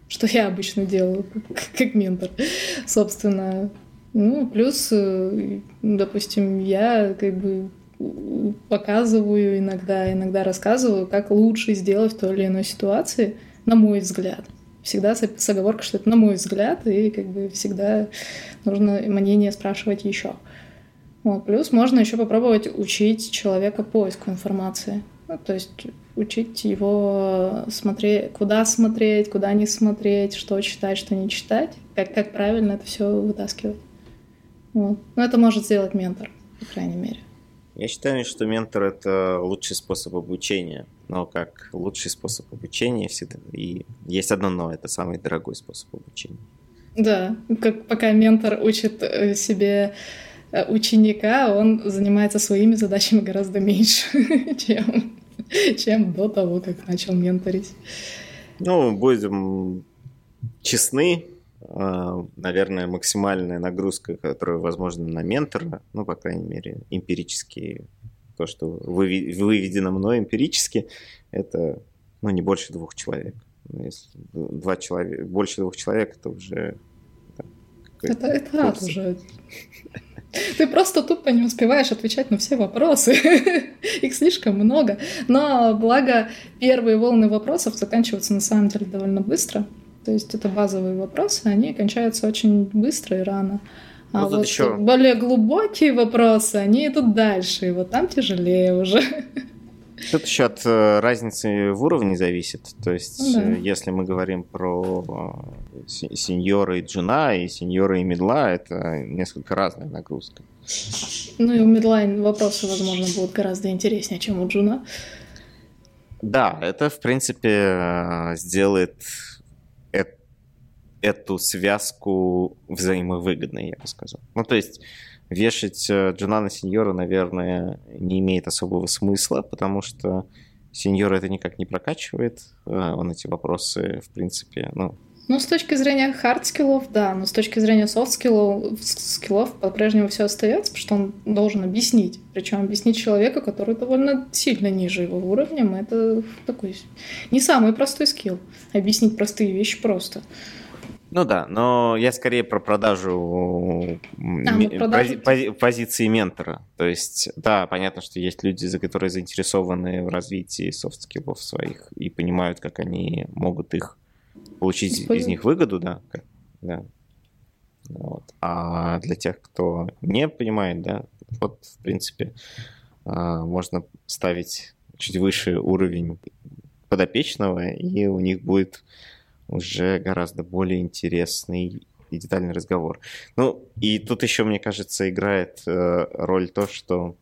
что я обычно делаю, как, как ментор, собственно. Ну, плюс, э, допустим, я как бы показываю иногда, иногда рассказываю, как лучше сделать в той или иной ситуации, на мой взгляд всегда с, оговоркой, что это на мой взгляд, и как бы всегда нужно мнение спрашивать еще. Вот. Плюс можно еще попробовать учить человека поиску информации. Ну, то есть учить его смотреть, куда смотреть, куда не смотреть, что читать, что не читать, как, как правильно это все вытаскивать. Вот. Но это может сделать ментор, по крайней мере. Я считаю, что ментор это лучший способ обучения. Но как лучший способ обучения всегда. И есть одно но, это самый дорогой способ обучения. Да, как пока ментор учит э, себе э, ученика, он занимается своими задачами гораздо меньше, чем, чем до того, как начал менторить. Ну, будем честны, а, наверное, максимальная нагрузка, которая возможна на ментора, ну, по крайней мере, эмпирически, то, что выведено мной эмпирически, это, ну, не больше двух человек. Ну, если два человека, больше двух человек, это уже... Это, это ад уже. Ты просто тупо не успеваешь отвечать на все вопросы. Их слишком много. Но благо первые волны вопросов заканчиваются на самом деле довольно быстро. То есть это базовые вопросы, они кончаются очень быстро и рано. А вот, еще... более глубокие вопросы, они идут дальше, и вот там тяжелее уже. Тут еще от э, разницы в уровне зависит. То есть, ну, да. если мы говорим про э, сеньора и джуна, и сеньора и медла, это несколько разная нагрузка. Ну и у медла вопросы, возможно, будут гораздо интереснее, чем у джуна. Да, это, в принципе, сделает эту связку взаимовыгодной, я бы сказал. Ну, то есть вешать э, Джуна на senior а, наверное, не имеет особого смысла, потому что senior это никак не прокачивает. Э, он эти вопросы, в принципе, ну, ну, с точки зрения hard skill ов, да, но с точки зрения soft skill ов skill ов по-прежнему все остается, потому что он должен объяснить. Причем объяснить человеку, который довольно сильно ниже его уровнем, это такой не самый простой skill. Объяснить простые вещи просто. Ну да, но я скорее про продажу, а, продажу... Пози позиции ментора. То есть, да, понятно, что есть люди, которые заинтересованы в развитии soft skill ов своих и понимают, как они могут их получить из них выгоду, да. да. Вот. А для тех, кто не понимает, да, вот, в принципе, а, можно ставить чуть выше уровень подопечного, и у них будет уже гораздо более интересный и детальный разговор. Ну, и тут еще, мне кажется, играет э, роль то, что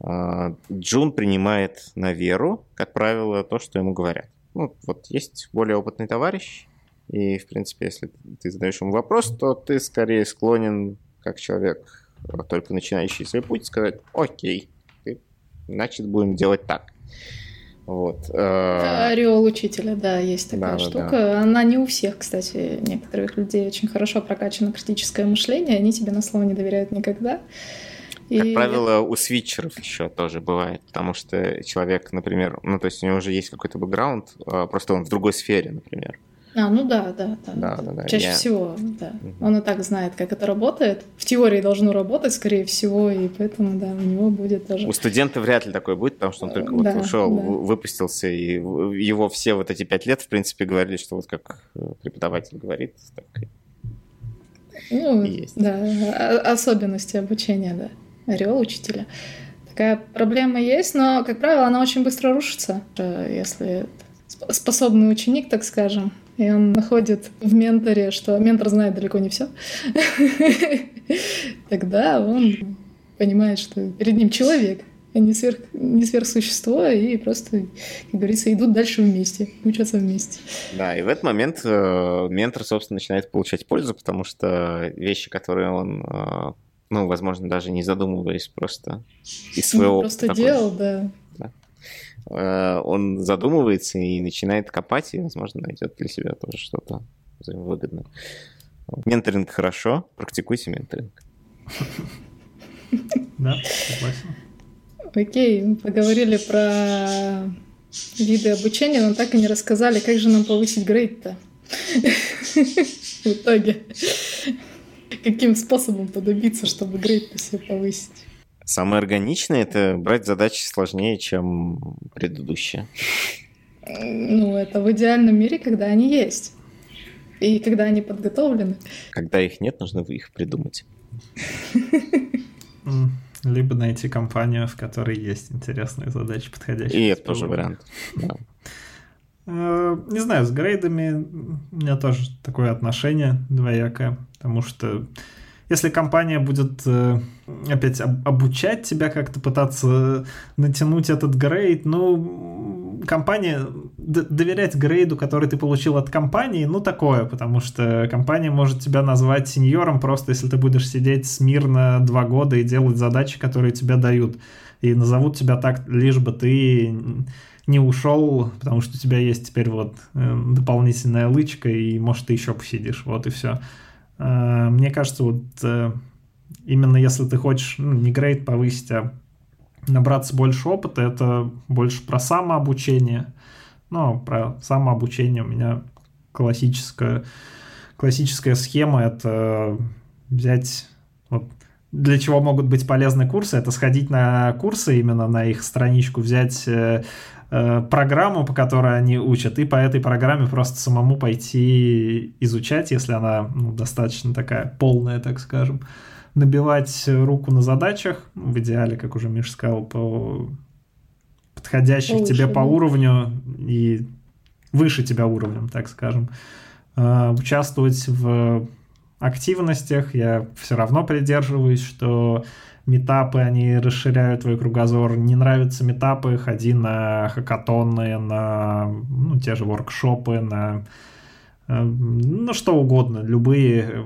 э, Джун принимает на веру, как правило, то, что ему говорят. Ну, вот есть более опытный товарищ, и, в принципе, если ты задаешь ему вопрос, то ты скорее склонен, как человек, только начинающий свой путь, сказать, окей, значит, будем делать так. Вот. Э, Ореол учителя, да, есть такая да, штука. Да. Она не у всех, кстати, некоторых людей очень хорошо прокачано критическое мышление, они тебе на слово не доверяют никогда. Как и... правило, у свитчеров еще тоже бывает, потому что человек, например, ну то есть у него уже есть какой-то бэкграунд, а, просто он в другой сфере, например. А, ну да, да, да. да, да, да Чаще я... всего, да. Угу. Он и так знает, как это работает. В теории должно работать, скорее всего, и поэтому, да, у него будет тоже... У студента вряд ли такое будет, потому что он только да, вот ушел, да. выпустился, и его все вот эти пять лет, в принципе, говорили, что вот как э, преподаватель говорит, так ну, есть. да, особенности обучения, да, орел учителя. Такая проблема есть, но, как правило, она очень быстро рушится, э, если способный ученик, так скажем, и он находит в менторе, что ментор знает далеко не все, тогда он понимает, что перед ним человек, а не, сверх, не сверхсущество, и просто, как говорится, идут дальше вместе, учатся вместе. Да, и в этот момент э, ментор, собственно, начинает получать пользу, потому что вещи, которые он, э, ну, возможно, даже не задумываясь, просто из своего... Ну, просто делал, да. Э, он задумывается и начинает копать, и, возможно, найдет для себя тоже что-то взаимовыгодное. Менторинг хорошо, практикуйте менторинг. Да, согласен. Окей, мы поговорили про виды обучения, но так и не рассказали, как же нам повысить грейд-то в итоге. Каким способом подобиться, чтобы грейд-то себе повысить? Самое органичное — это брать задачи сложнее, чем предыдущие. Ну, это в идеальном мире, когда они есть. И когда они подготовлены. Когда их нет, нужно их придумать. Либо найти компанию, в которой есть интересные задачи, подходящие. И это тоже вариант. Э, не знаю, с грейдами у меня тоже такое отношение двоякое, потому что если компания будет э, опять обучать тебя как-то, пытаться натянуть этот грейд, ну, компания, доверять грейду, который ты получил от компании, ну, такое, потому что компания может тебя назвать сеньором просто, если ты будешь сидеть смирно два года и делать задачи, которые тебе дают. И назовут тебя так, лишь бы ты не ушел, потому что у тебя есть теперь вот э, дополнительная лычка, и, может, ты еще посидишь, вот и все. Э, мне кажется, вот э, именно если ты хочешь ну, не грейд повысить, а набраться больше опыта, это больше про самообучение. Ну, про самообучение у меня классическая, классическая схема — это взять вот, для чего могут быть полезны курсы, это сходить на курсы, именно на их страничку, взять э, программу, по которой они учат, и по этой программе просто самому пойти изучать, если она ну, достаточно такая полная, так скажем. Набивать руку на задачах, в идеале, как уже Миша сказал, по подходящих Лучше, тебе по уровню и выше тебя уровнем, так скажем. Э, участвовать в активностях я все равно придерживаюсь, что метапы, они расширяют твой кругозор. Не нравятся метапы, ходи на хакатоны, на ну, те же воркшопы, на э, ну, что угодно, любые,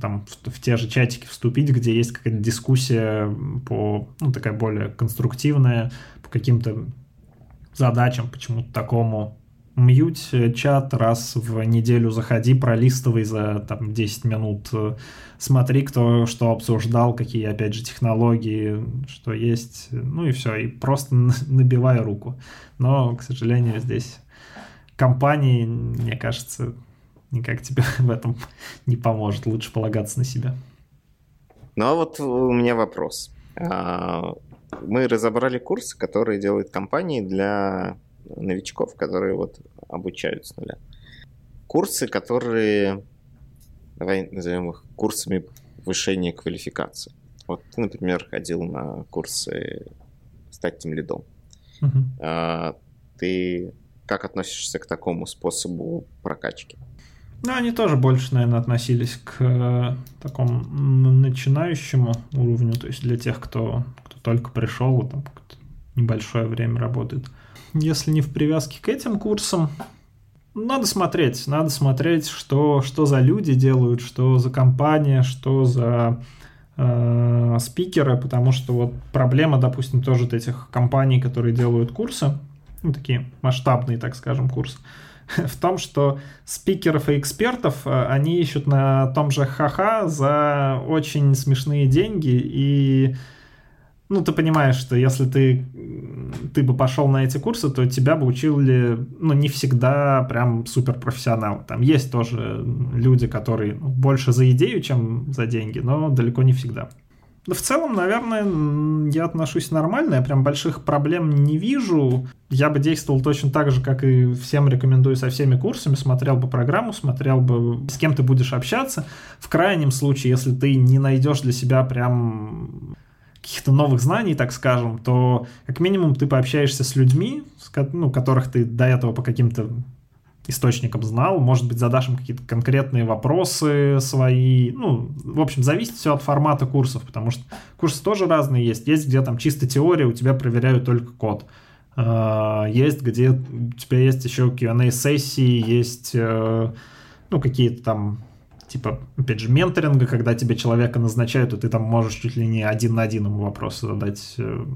там, в, в те же чатики вступить, где есть какая-то дискуссия по, ну, такая более конструктивная, по каким-то задачам, почему-то такому мьють чат раз в неделю заходи, пролистывай за там 10 минут, смотри, кто что обсуждал, какие, опять же, технологии, что есть, ну и все, и просто набивай руку. Но, к сожалению, здесь компании, мне кажется, никак тебе в этом не поможет, лучше полагаться на себя. Ну а вот у меня вопрос. А, мы разобрали курсы, которые делают компании для новичков, которые вот обучают с нуля. Курсы, которые, давай назовем их курсами повышения квалификации. Вот ты, например, ходил на курсы стать тем лидом. Uh-huh. Ты как относишься к такому способу прокачки? Ну, они тоже больше, наверное, относились к э, такому начинающему уровню, то есть для тех, кто, кто только пришел, там небольшое время работает. Если не в привязке к этим курсам, надо смотреть, надо смотреть, что, что за люди делают, что за компания, что за э, спикеры, потому что вот проблема, допустим, тоже этих компаний, которые делают курсы, ну, такие масштабные, так скажем, курсы, в том, что спикеров и экспертов э, они ищут на том же ха-ха за очень смешные деньги. И ну, ты понимаешь, что если ты, ты бы пошел на эти курсы, то тебя бы учили, ну, не всегда прям супер профессионал. Там есть тоже люди, которые ну, больше за идею, чем за деньги, но далеко не всегда. В целом, наверное, я отношусь нормально, я прям больших проблем не вижу. Я бы действовал точно так же, как и всем рекомендую со всеми курсами, смотрел бы программу, смотрел бы, с кем ты будешь общаться. В крайнем случае, если ты не найдешь для себя прям каких-то новых знаний, так скажем, то как минимум ты пообщаешься с людьми, ну, которых ты до этого по каким-то источникам знал, может быть, задашь им какие-то конкретные вопросы свои, ну, в общем, зависит все от формата курсов, потому что курсы тоже разные есть, есть, где там чисто теория, у тебя проверяют только код, а, есть, где у тебя есть еще Q&A-сессии, есть, э, ну, какие-то там типа, опять же, менторинга, когда тебе человека назначают, и ты там можешь чуть ли не один на один ему вопросы задать. Э.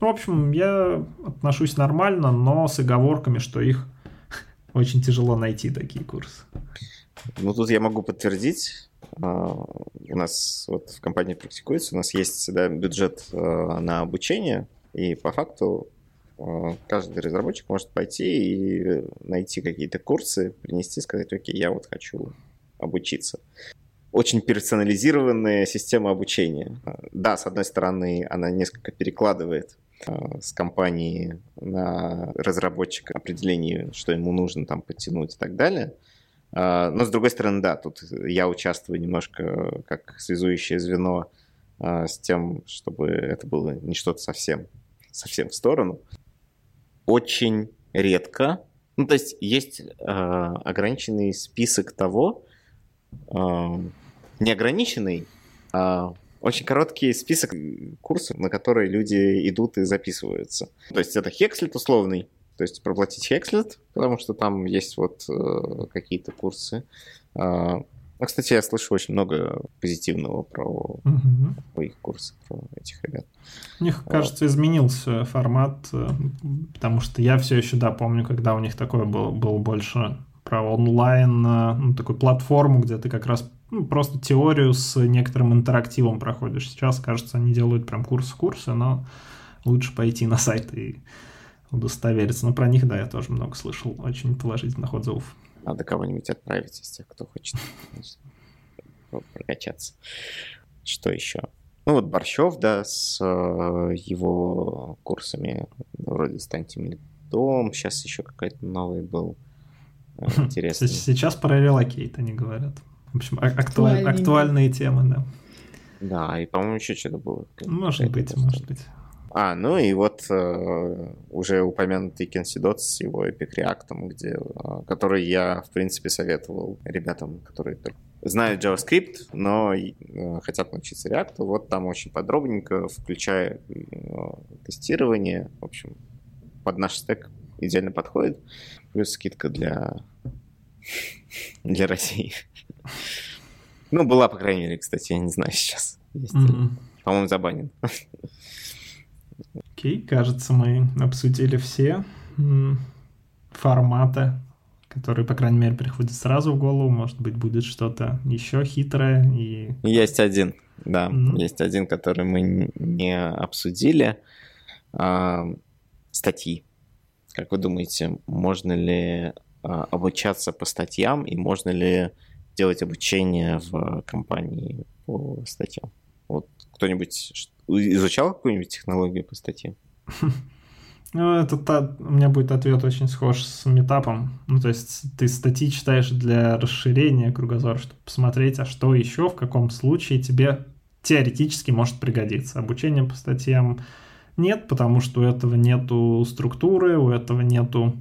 Ну, в общем, я отношусь нормально, но с оговорками, что их очень тяжело найти, такие курсы. Ну, тут я могу подтвердить. А, у нас вот в компании практикуется, у нас есть да, бюджет э, на обучение, и по факту э, каждый разработчик может пойти и найти какие-то курсы, принести, сказать, окей, я вот хочу обучиться. Очень персонализированная система обучения. Да, с одной стороны, она несколько перекладывает а, с компании на разработчика определение, что ему нужно там подтянуть и так далее. А, но с другой стороны, да, тут я участвую немножко как связующее звено а, с тем, чтобы это было не что-то совсем, совсем в сторону. Очень редко, ну то есть есть ограниченный список того, неограниченный, а очень короткий список курсов, на которые люди идут и записываются. То есть это Хекслет условный, то есть проплатить Хекслет, потому что там есть вот э, какие-то курсы. А, ну, кстати, я слышу очень много позитивного про угу. их курсы, про этих ребят. У них, кажется, изменился формат, э, потому что я все еще, да, помню, когда у них такое было, было больше про онлайн, э, ну, такую платформу, где ты как раз ну, просто теорию с некоторым интерактивом проходишь. Сейчас, кажется, они делают прям курс-курсы, но лучше пойти на сайт и удостовериться. Но про них, да, я тоже много слышал, очень положительных отзывов. Надо кого-нибудь отправить из тех, кто хочет прокачаться. Что еще? Ну вот Борщев, да, с э, его курсами вроде «Стань тимлидом», сейчас еще какой-то новый был. Интересно. Сейчас про relocate они говорят. В общем, а, актуаль... актуальные темы, да. Да, и, по-моему, еще что-то было. Может быть, может быть. А, ну и вот э, уже упомянутый Kensidot с его Epic React, где, э, который я, в принципе, советовал ребятам, которые знают JavaScript, но э, хотят научиться React. Вот там очень подробненько, включая э, тестирование. В общем, под наш стек идеально подходит. Плюс скидка для, для России. Ну, была, по крайней мере, кстати, я не знаю сейчас. Mm-hmm. По-моему, забанен. Окей, okay, кажется, мы обсудили все форматы, которые, по крайней мере, приходят сразу в голову. Может быть, будет что-то еще хитрое. И... Есть один, да. Mm-hmm. Есть один, который мы не обсудили. А, статьи. Как вы думаете, можно ли а, обучаться по статьям и можно ли делать обучение в компании по статьям? Вот кто-нибудь изучал какую-нибудь технологию по статье? Ну, это та, у меня будет ответ очень схож с метапом. Ну, то есть ты статьи читаешь для расширения кругозора, чтобы посмотреть, а что еще, в каком случае тебе теоретически может пригодиться. Обучение по статьям нет, потому что у этого нету структуры, у этого нету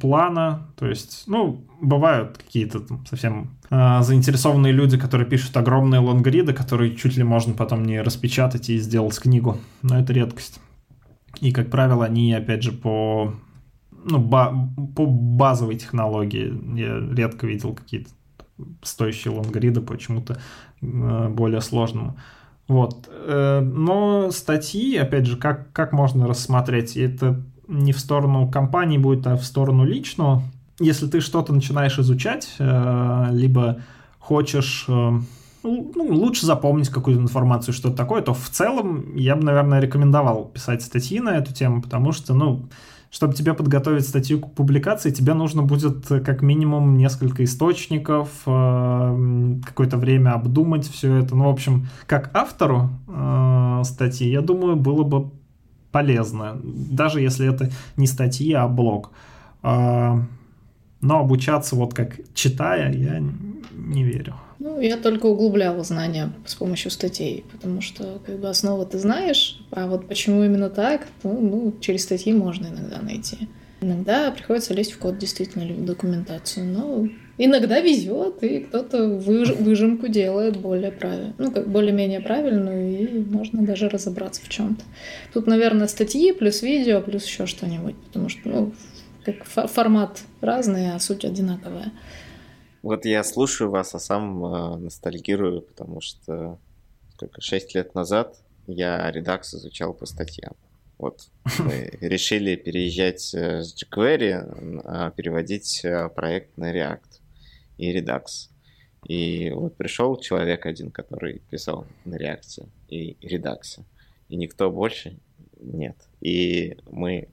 плана. То есть, ну, бывают какие-то там совсем э, заинтересованные люди, которые пишут огромные лонгриды, которые чуть ли можно потом не распечатать и сделать книгу. Но это редкость. И, как правило, они, опять же, по, ну, ба по базовой технологии. Я редко видел какие-то стоящие лонгриды почему-то э, более сложному. Вот. Э, но статьи, опять же, как, как можно рассмотреть? Это не в сторону компании будет, а в сторону личного. Если ты что-то начинаешь изучать, э, либо хочешь э, ну, лучше запомнить какую-то информацию, что это такое, то в целом я бы, наверное, рекомендовал писать статьи на эту тему, потому что, ну, чтобы тебе подготовить статью к публикации, тебе нужно будет как минимум несколько источников, э, какое-то время обдумать все это. Ну, в общем, как автору статьи, я думаю, было бы полезно, даже если это не статьи, а блог. Но обучаться вот как читая, я не верю. Ну, я только углубляла знания с помощью статей, потому что как бы основы ты знаешь, а вот почему именно так, ну, ну через статьи можно иногда найти. Иногда приходится лезть в код действительно или в документацию, но иногда везет, и кто-то выж, выжимку делает более правильно, ну, как более-менее правильную, и можно даже разобраться в чем-то. Тут, наверное, статьи плюс видео, плюс еще что-нибудь, потому что, ну, как формат разный, а суть одинаковая. Вот я слушаю вас, а сам э, ностальгирую, потому что сколько, 6 лет назад я редакс изучал по статьям. Вот мы решили переезжать э, с jQuery, а переводить э, проект на React и Redux. И вот пришел человек один, который писал на реакции и Redux. И никто больше нет. И мы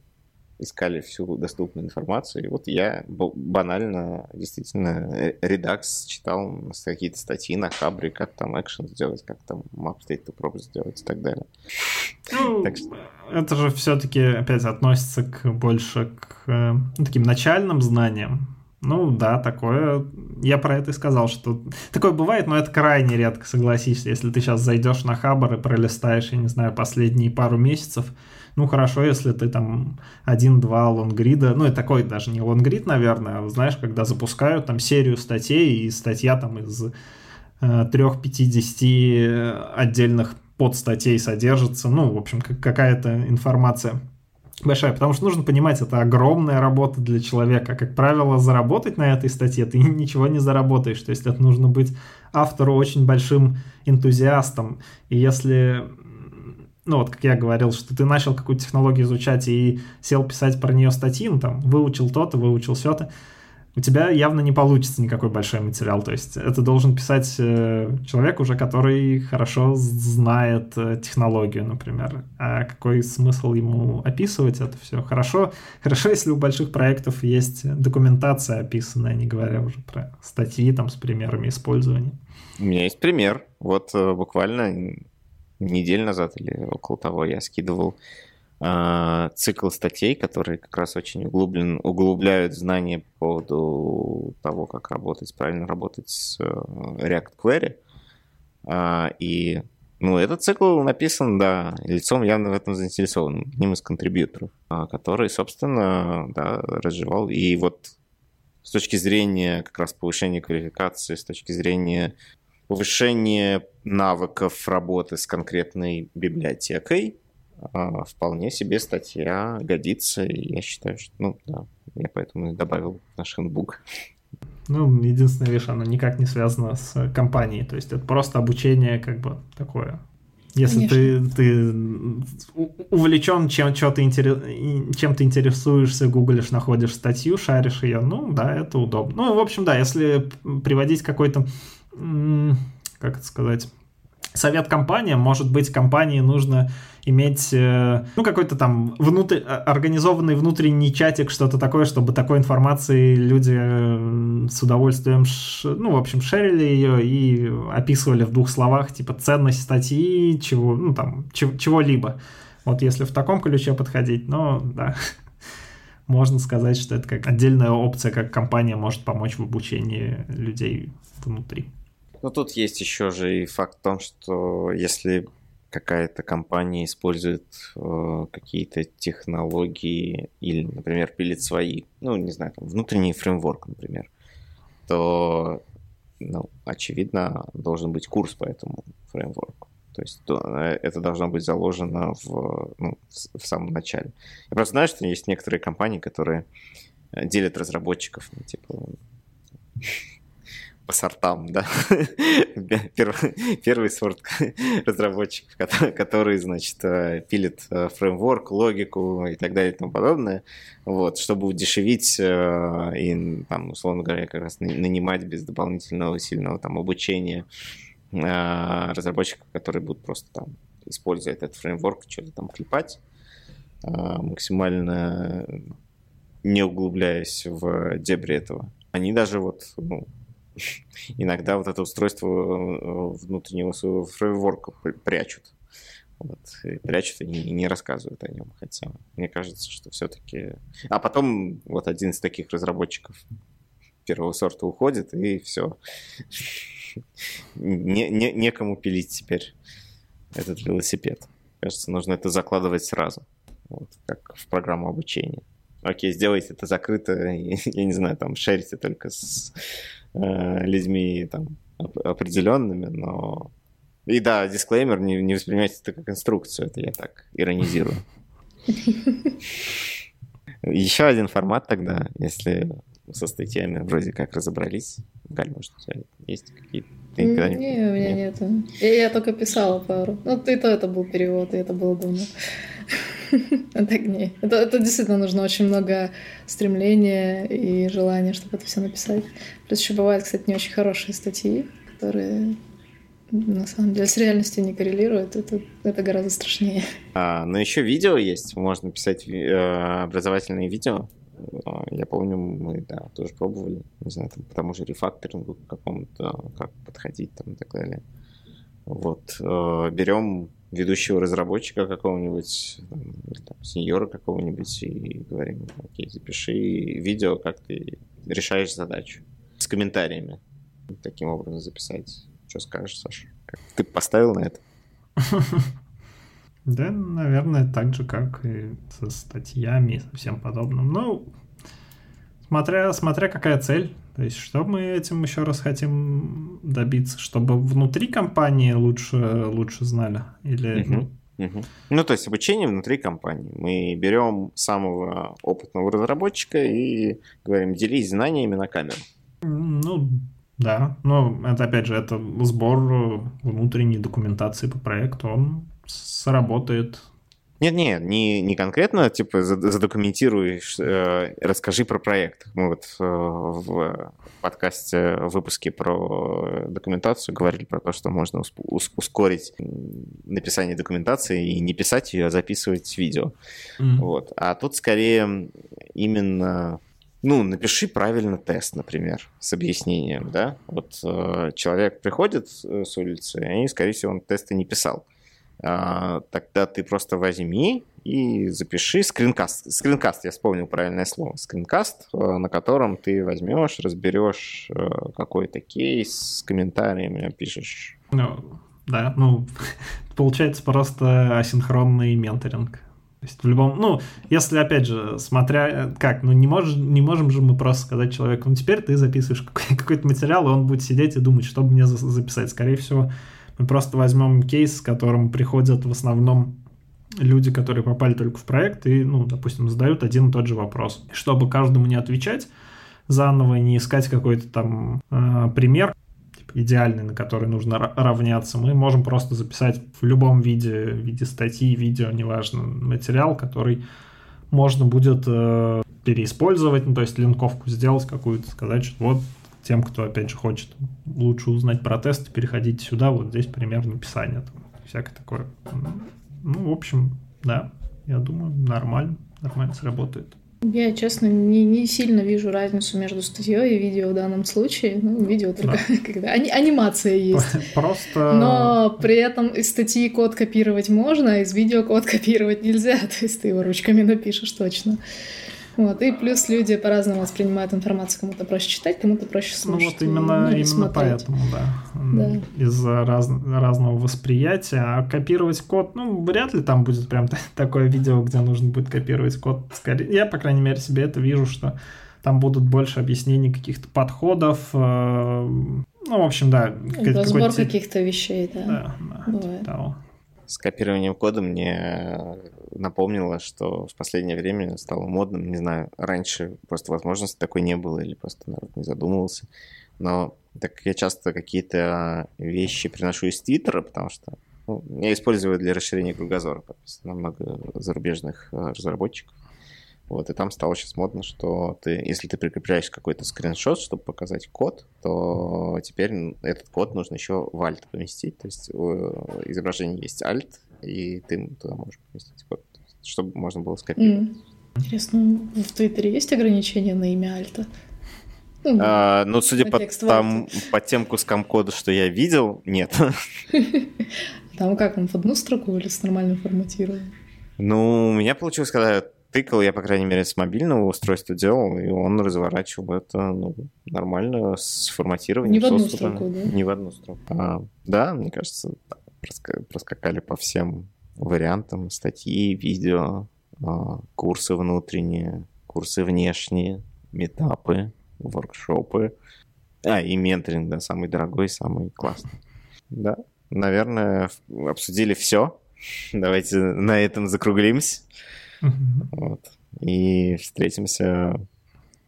искали всю доступную информацию. И вот я банально, действительно, Redux читал какие-то статьи на Хабре, как там экшен сделать, как там map state to prop сделать и так далее. Ну, так что... это же все-таки опять относится к больше к э, таким начальным знаниям. Ну да, такое. Я про это и сказал, что такое бывает, но это крайне редко, согласись. Если ты сейчас зайдешь на Хабар и пролистаешь, я не знаю, последние пару месяцев, ну хорошо, если ты там один-два лонгрида, ну и такой даже не лонгрид, наверное, а знаешь, когда запускают там серию статей, и статья там из э, трех-пятидесяти отдельных подстатей содержится, ну, в общем, какая-то информация большая, потому что нужно понимать, это огромная работа для человека. Как правило, заработать на этой статье ты ничего не заработаешь. То есть это нужно быть автору очень большим энтузиастом. И если ну вот, как я говорил, что ты начал какую-то технологию изучать и сел писать про нее статьи, ну там, выучил то-то, выучил все-то, у тебя явно не получится никакой большой материал. То есть это должен писать э, человек уже, который хорошо знает э, технологию, например. А какой смысл ему описывать это все? Хорошо, хорошо, если у больших проектов есть документация описанная, не говоря уже про статьи там с примерами использования. У меня есть пример. Вот э, буквально неделю назад или около того я скидывал а, цикл статей, которые как раз очень углублен, углубляют знания по поводу того, как работать, правильно работать с э, React Query. А, и Ну, этот цикл написан, да, лицом явно в этом заинтересован, одним из контрибьюторов, а, который, собственно, да, разжевал. И вот с точки зрения как раз повышения квалификации, с точки зрения повышения навыков работы с конкретной библиотекой, а, вполне себе статья годится, и я считаю, что, ну, да, я поэтому и добавил наш хендбук. Ну, единственная вещь, она никак не связана с компанией. То есть это просто обучение как бы такое. Если ты, ты увлечен чем, ты чем ты интересуешься, гуглишь, находишь статью, шаришь ее, ну да, это удобно. Ну, в общем, да, если приводить какой-то, как это сказать, совет компаниям, может быть, компании нужно иметь, э, ну, какой-то там внутр... организованный внутренний чатик, что-то такое, чтобы такой информации люди э, с удовольствием, ну, в общем, шерили ее и описывали в двух словах, типа, ценность статьи, чего, ну, там, чего-либо. Вот если в таком ключе подходить, но, да, можно сказать, что это как отдельная опция, как компания может помочь в обучении людей внутри. Ну, тут есть еще же и факт в том, что если какая-то компания использует э, какие-то технологии или, например, пилит свои, ну, не знаю, там, внутренний фреймворк, например, то, ну, очевидно, должен быть курс по этому фреймворку. То есть то, э, это должно быть заложено в, ну, в самом начале. Я просто знаю, что есть некоторые компании, которые э, делят разработчиков, ну, типа по сортам, да. Первый, первый сорт разработчиков, который, значит, э, пилит э, фреймворк, логику и так далее и тому подобное, вот, чтобы удешевить э, и, там, условно говоря, как раз нанимать без дополнительного сильного там обучения разработчиков, которые будут просто там, используя этот фреймворк, что-то там клепать, максимально не углубляясь в дебри этого. Они даже вот, ну, иногда вот это устройство э, внутреннего своего фреймворка прячут. Вот, и прячут и не, не рассказывают о нем. Хотя мне кажется, что все-таки... А потом вот один из таких разработчиков первого сорта уходит, и все. Не, не, некому пилить теперь этот велосипед. Кажется, нужно это закладывать сразу, вот, как в программу обучения. Окей, сделайте это закрыто, я не знаю, там, шерите только с э, людьми там определенными, но... И да, дисклеймер, не, не воспринимайте это как инструкцию, это я так иронизирую. Еще один формат тогда, если со статьями вроде как разобрались. Галь, может, у тебя есть какие-то... не, у меня нет. нету. Я, я только писала пару. Ну, и то это был перевод, и это было давно. Так не. Это, это действительно нужно очень много стремления и желания, чтобы это все написать. Плюс еще бывают, кстати, не очень хорошие статьи, которые на самом деле с реальностью не коррелируют. Это, это гораздо страшнее. А, но еще видео есть. Можно писать э, образовательные видео. Я помню, мы да, тоже пробовали, не знаю, там, по тому же рефакторингу какому-то, как подходить там и так далее. Вот. Э, берем ведущего разработчика какого-нибудь, сеньора какого-нибудь, и говорим, окей, запиши видео, как ты решаешь задачу. С комментариями. Таким образом записать. Что скажешь, Саша? Ты поставил на это? Да, наверное, так же, как и со статьями и со всем подобным. Ну, смотря, смотря какая цель. То есть, что мы этим еще раз хотим добиться? Чтобы внутри компании лучше, лучше знали? Или, угу. Угу. Ну, то есть обучение внутри компании. Мы берем самого опытного разработчика и говорим, делись знаниями на камеру. Ну, да. Но это, опять же, это сбор внутренней документации по проекту. Он сработает нет, нет, не, не конкретно, типа, задокументируешь, э, расскажи про проект. Мы вот э, в подкасте, в выпуске про документацию говорили про то, что можно ускорить написание документации и не писать ее, а записывать видео. Mm-hmm. Вот. А тут скорее именно ну, напиши правильно тест, например, с объяснением, да. Вот э, человек приходит э, с улицы, и, скорее всего, он тесты не писал. А, тогда ты просто возьми и запиши скринкаст. Скринкаст, я вспомнил правильное слово. Скринкаст, э, на котором ты возьмешь, разберешь э, какой-то кейс с комментариями, пишешь. Ну, да, ну, получается просто асинхронный менторинг. То есть в любом, ну, если, опять же, смотря как, ну, не, мож, не можем же мы просто сказать человеку, ну, теперь ты записываешь какой-то материал, и он будет сидеть и думать, что мне записать. Скорее всего, мы просто возьмем кейс, к которому приходят в основном люди, которые попали только в проект и, ну, допустим, задают один и тот же вопрос. Чтобы каждому не отвечать заново, не искать какой-то там э, пример, типа, идеальный, на который нужно равняться, мы можем просто записать в любом виде, в виде статьи, видео, неважно, материал, который можно будет э, переиспользовать, ну, то есть линковку сделать какую-то, сказать, что вот тем, кто, опять же, хочет лучше узнать про тесты, переходите сюда, вот здесь пример написания, там, всякое такое. Ну, в общем, да, я думаю, нормально, нормально сработает. Я, честно, не, не сильно вижу разницу между статьей и видео в данном случае. Ну, видео только да. когда ани- анимация есть. Просто... Но при этом из статьи код копировать можно, а из видео код копировать нельзя. То есть ты его ручками напишешь точно. Вот. И плюс люди по-разному воспринимают информацию. Кому-то проще читать, кому-то проще слушать. Ну вот именно, ну, именно смотреть. поэтому, да. да. Из-за раз, разного восприятия. А копировать код, ну, вряд ли там будет прям такое видео, где нужно будет копировать код. Скорее, я, по крайней мере, себе это вижу, что там будут больше объяснений каких-то подходов. Э, ну, в общем, да. Разбор каких-то вещей, да. Да, да. Бывает. Того с копированием кода мне напомнило, что в последнее время стало модным, не знаю, раньше просто возможности такой не было или просто народ не задумывался. Но так как я часто какие-то вещи приношу из Твиттера, потому что ну, я использую для расширения кругозора, на много зарубежных э, разработчиков. Вот, и там стало сейчас модно, что ты, если ты прикрепляешь какой-то скриншот, чтобы показать код, то теперь этот код нужно еще в Alt поместить. То есть у изображения есть Alt, и ты туда можешь поместить код, чтобы можно было скопировать. Mm. Интересно, в Твиттере есть ограничения на имя Альта? Ну, а, ну судя по, там, по тем кускам кода, что я видел, нет. Там как, он в одну строку или с нормальным форматированием? Ну, у меня получилось, когда тыкал, я, по крайней мере, с мобильного устройства делал, и он разворачивал это ну, нормально с форматированием. Не в одну строку, да? Не в одну строку. А, да, мне кажется, проскакали по всем вариантам статьи, видео, а, курсы внутренние, курсы внешние, метапы, воркшопы. А, и менторинг, да, самый дорогой, самый классный. Да, наверное, обсудили все. Давайте на этом закруглимся. Вот. И встретимся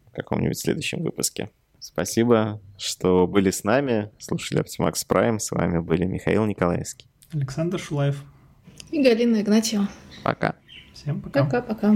в каком-нибудь следующем выпуске. Спасибо, что были с нами, слушали Optimax Prime. С вами были Михаил Николаевский. Александр Шулаев. И Галина Игнатьева. Пока. Всем пока. Пока-пока.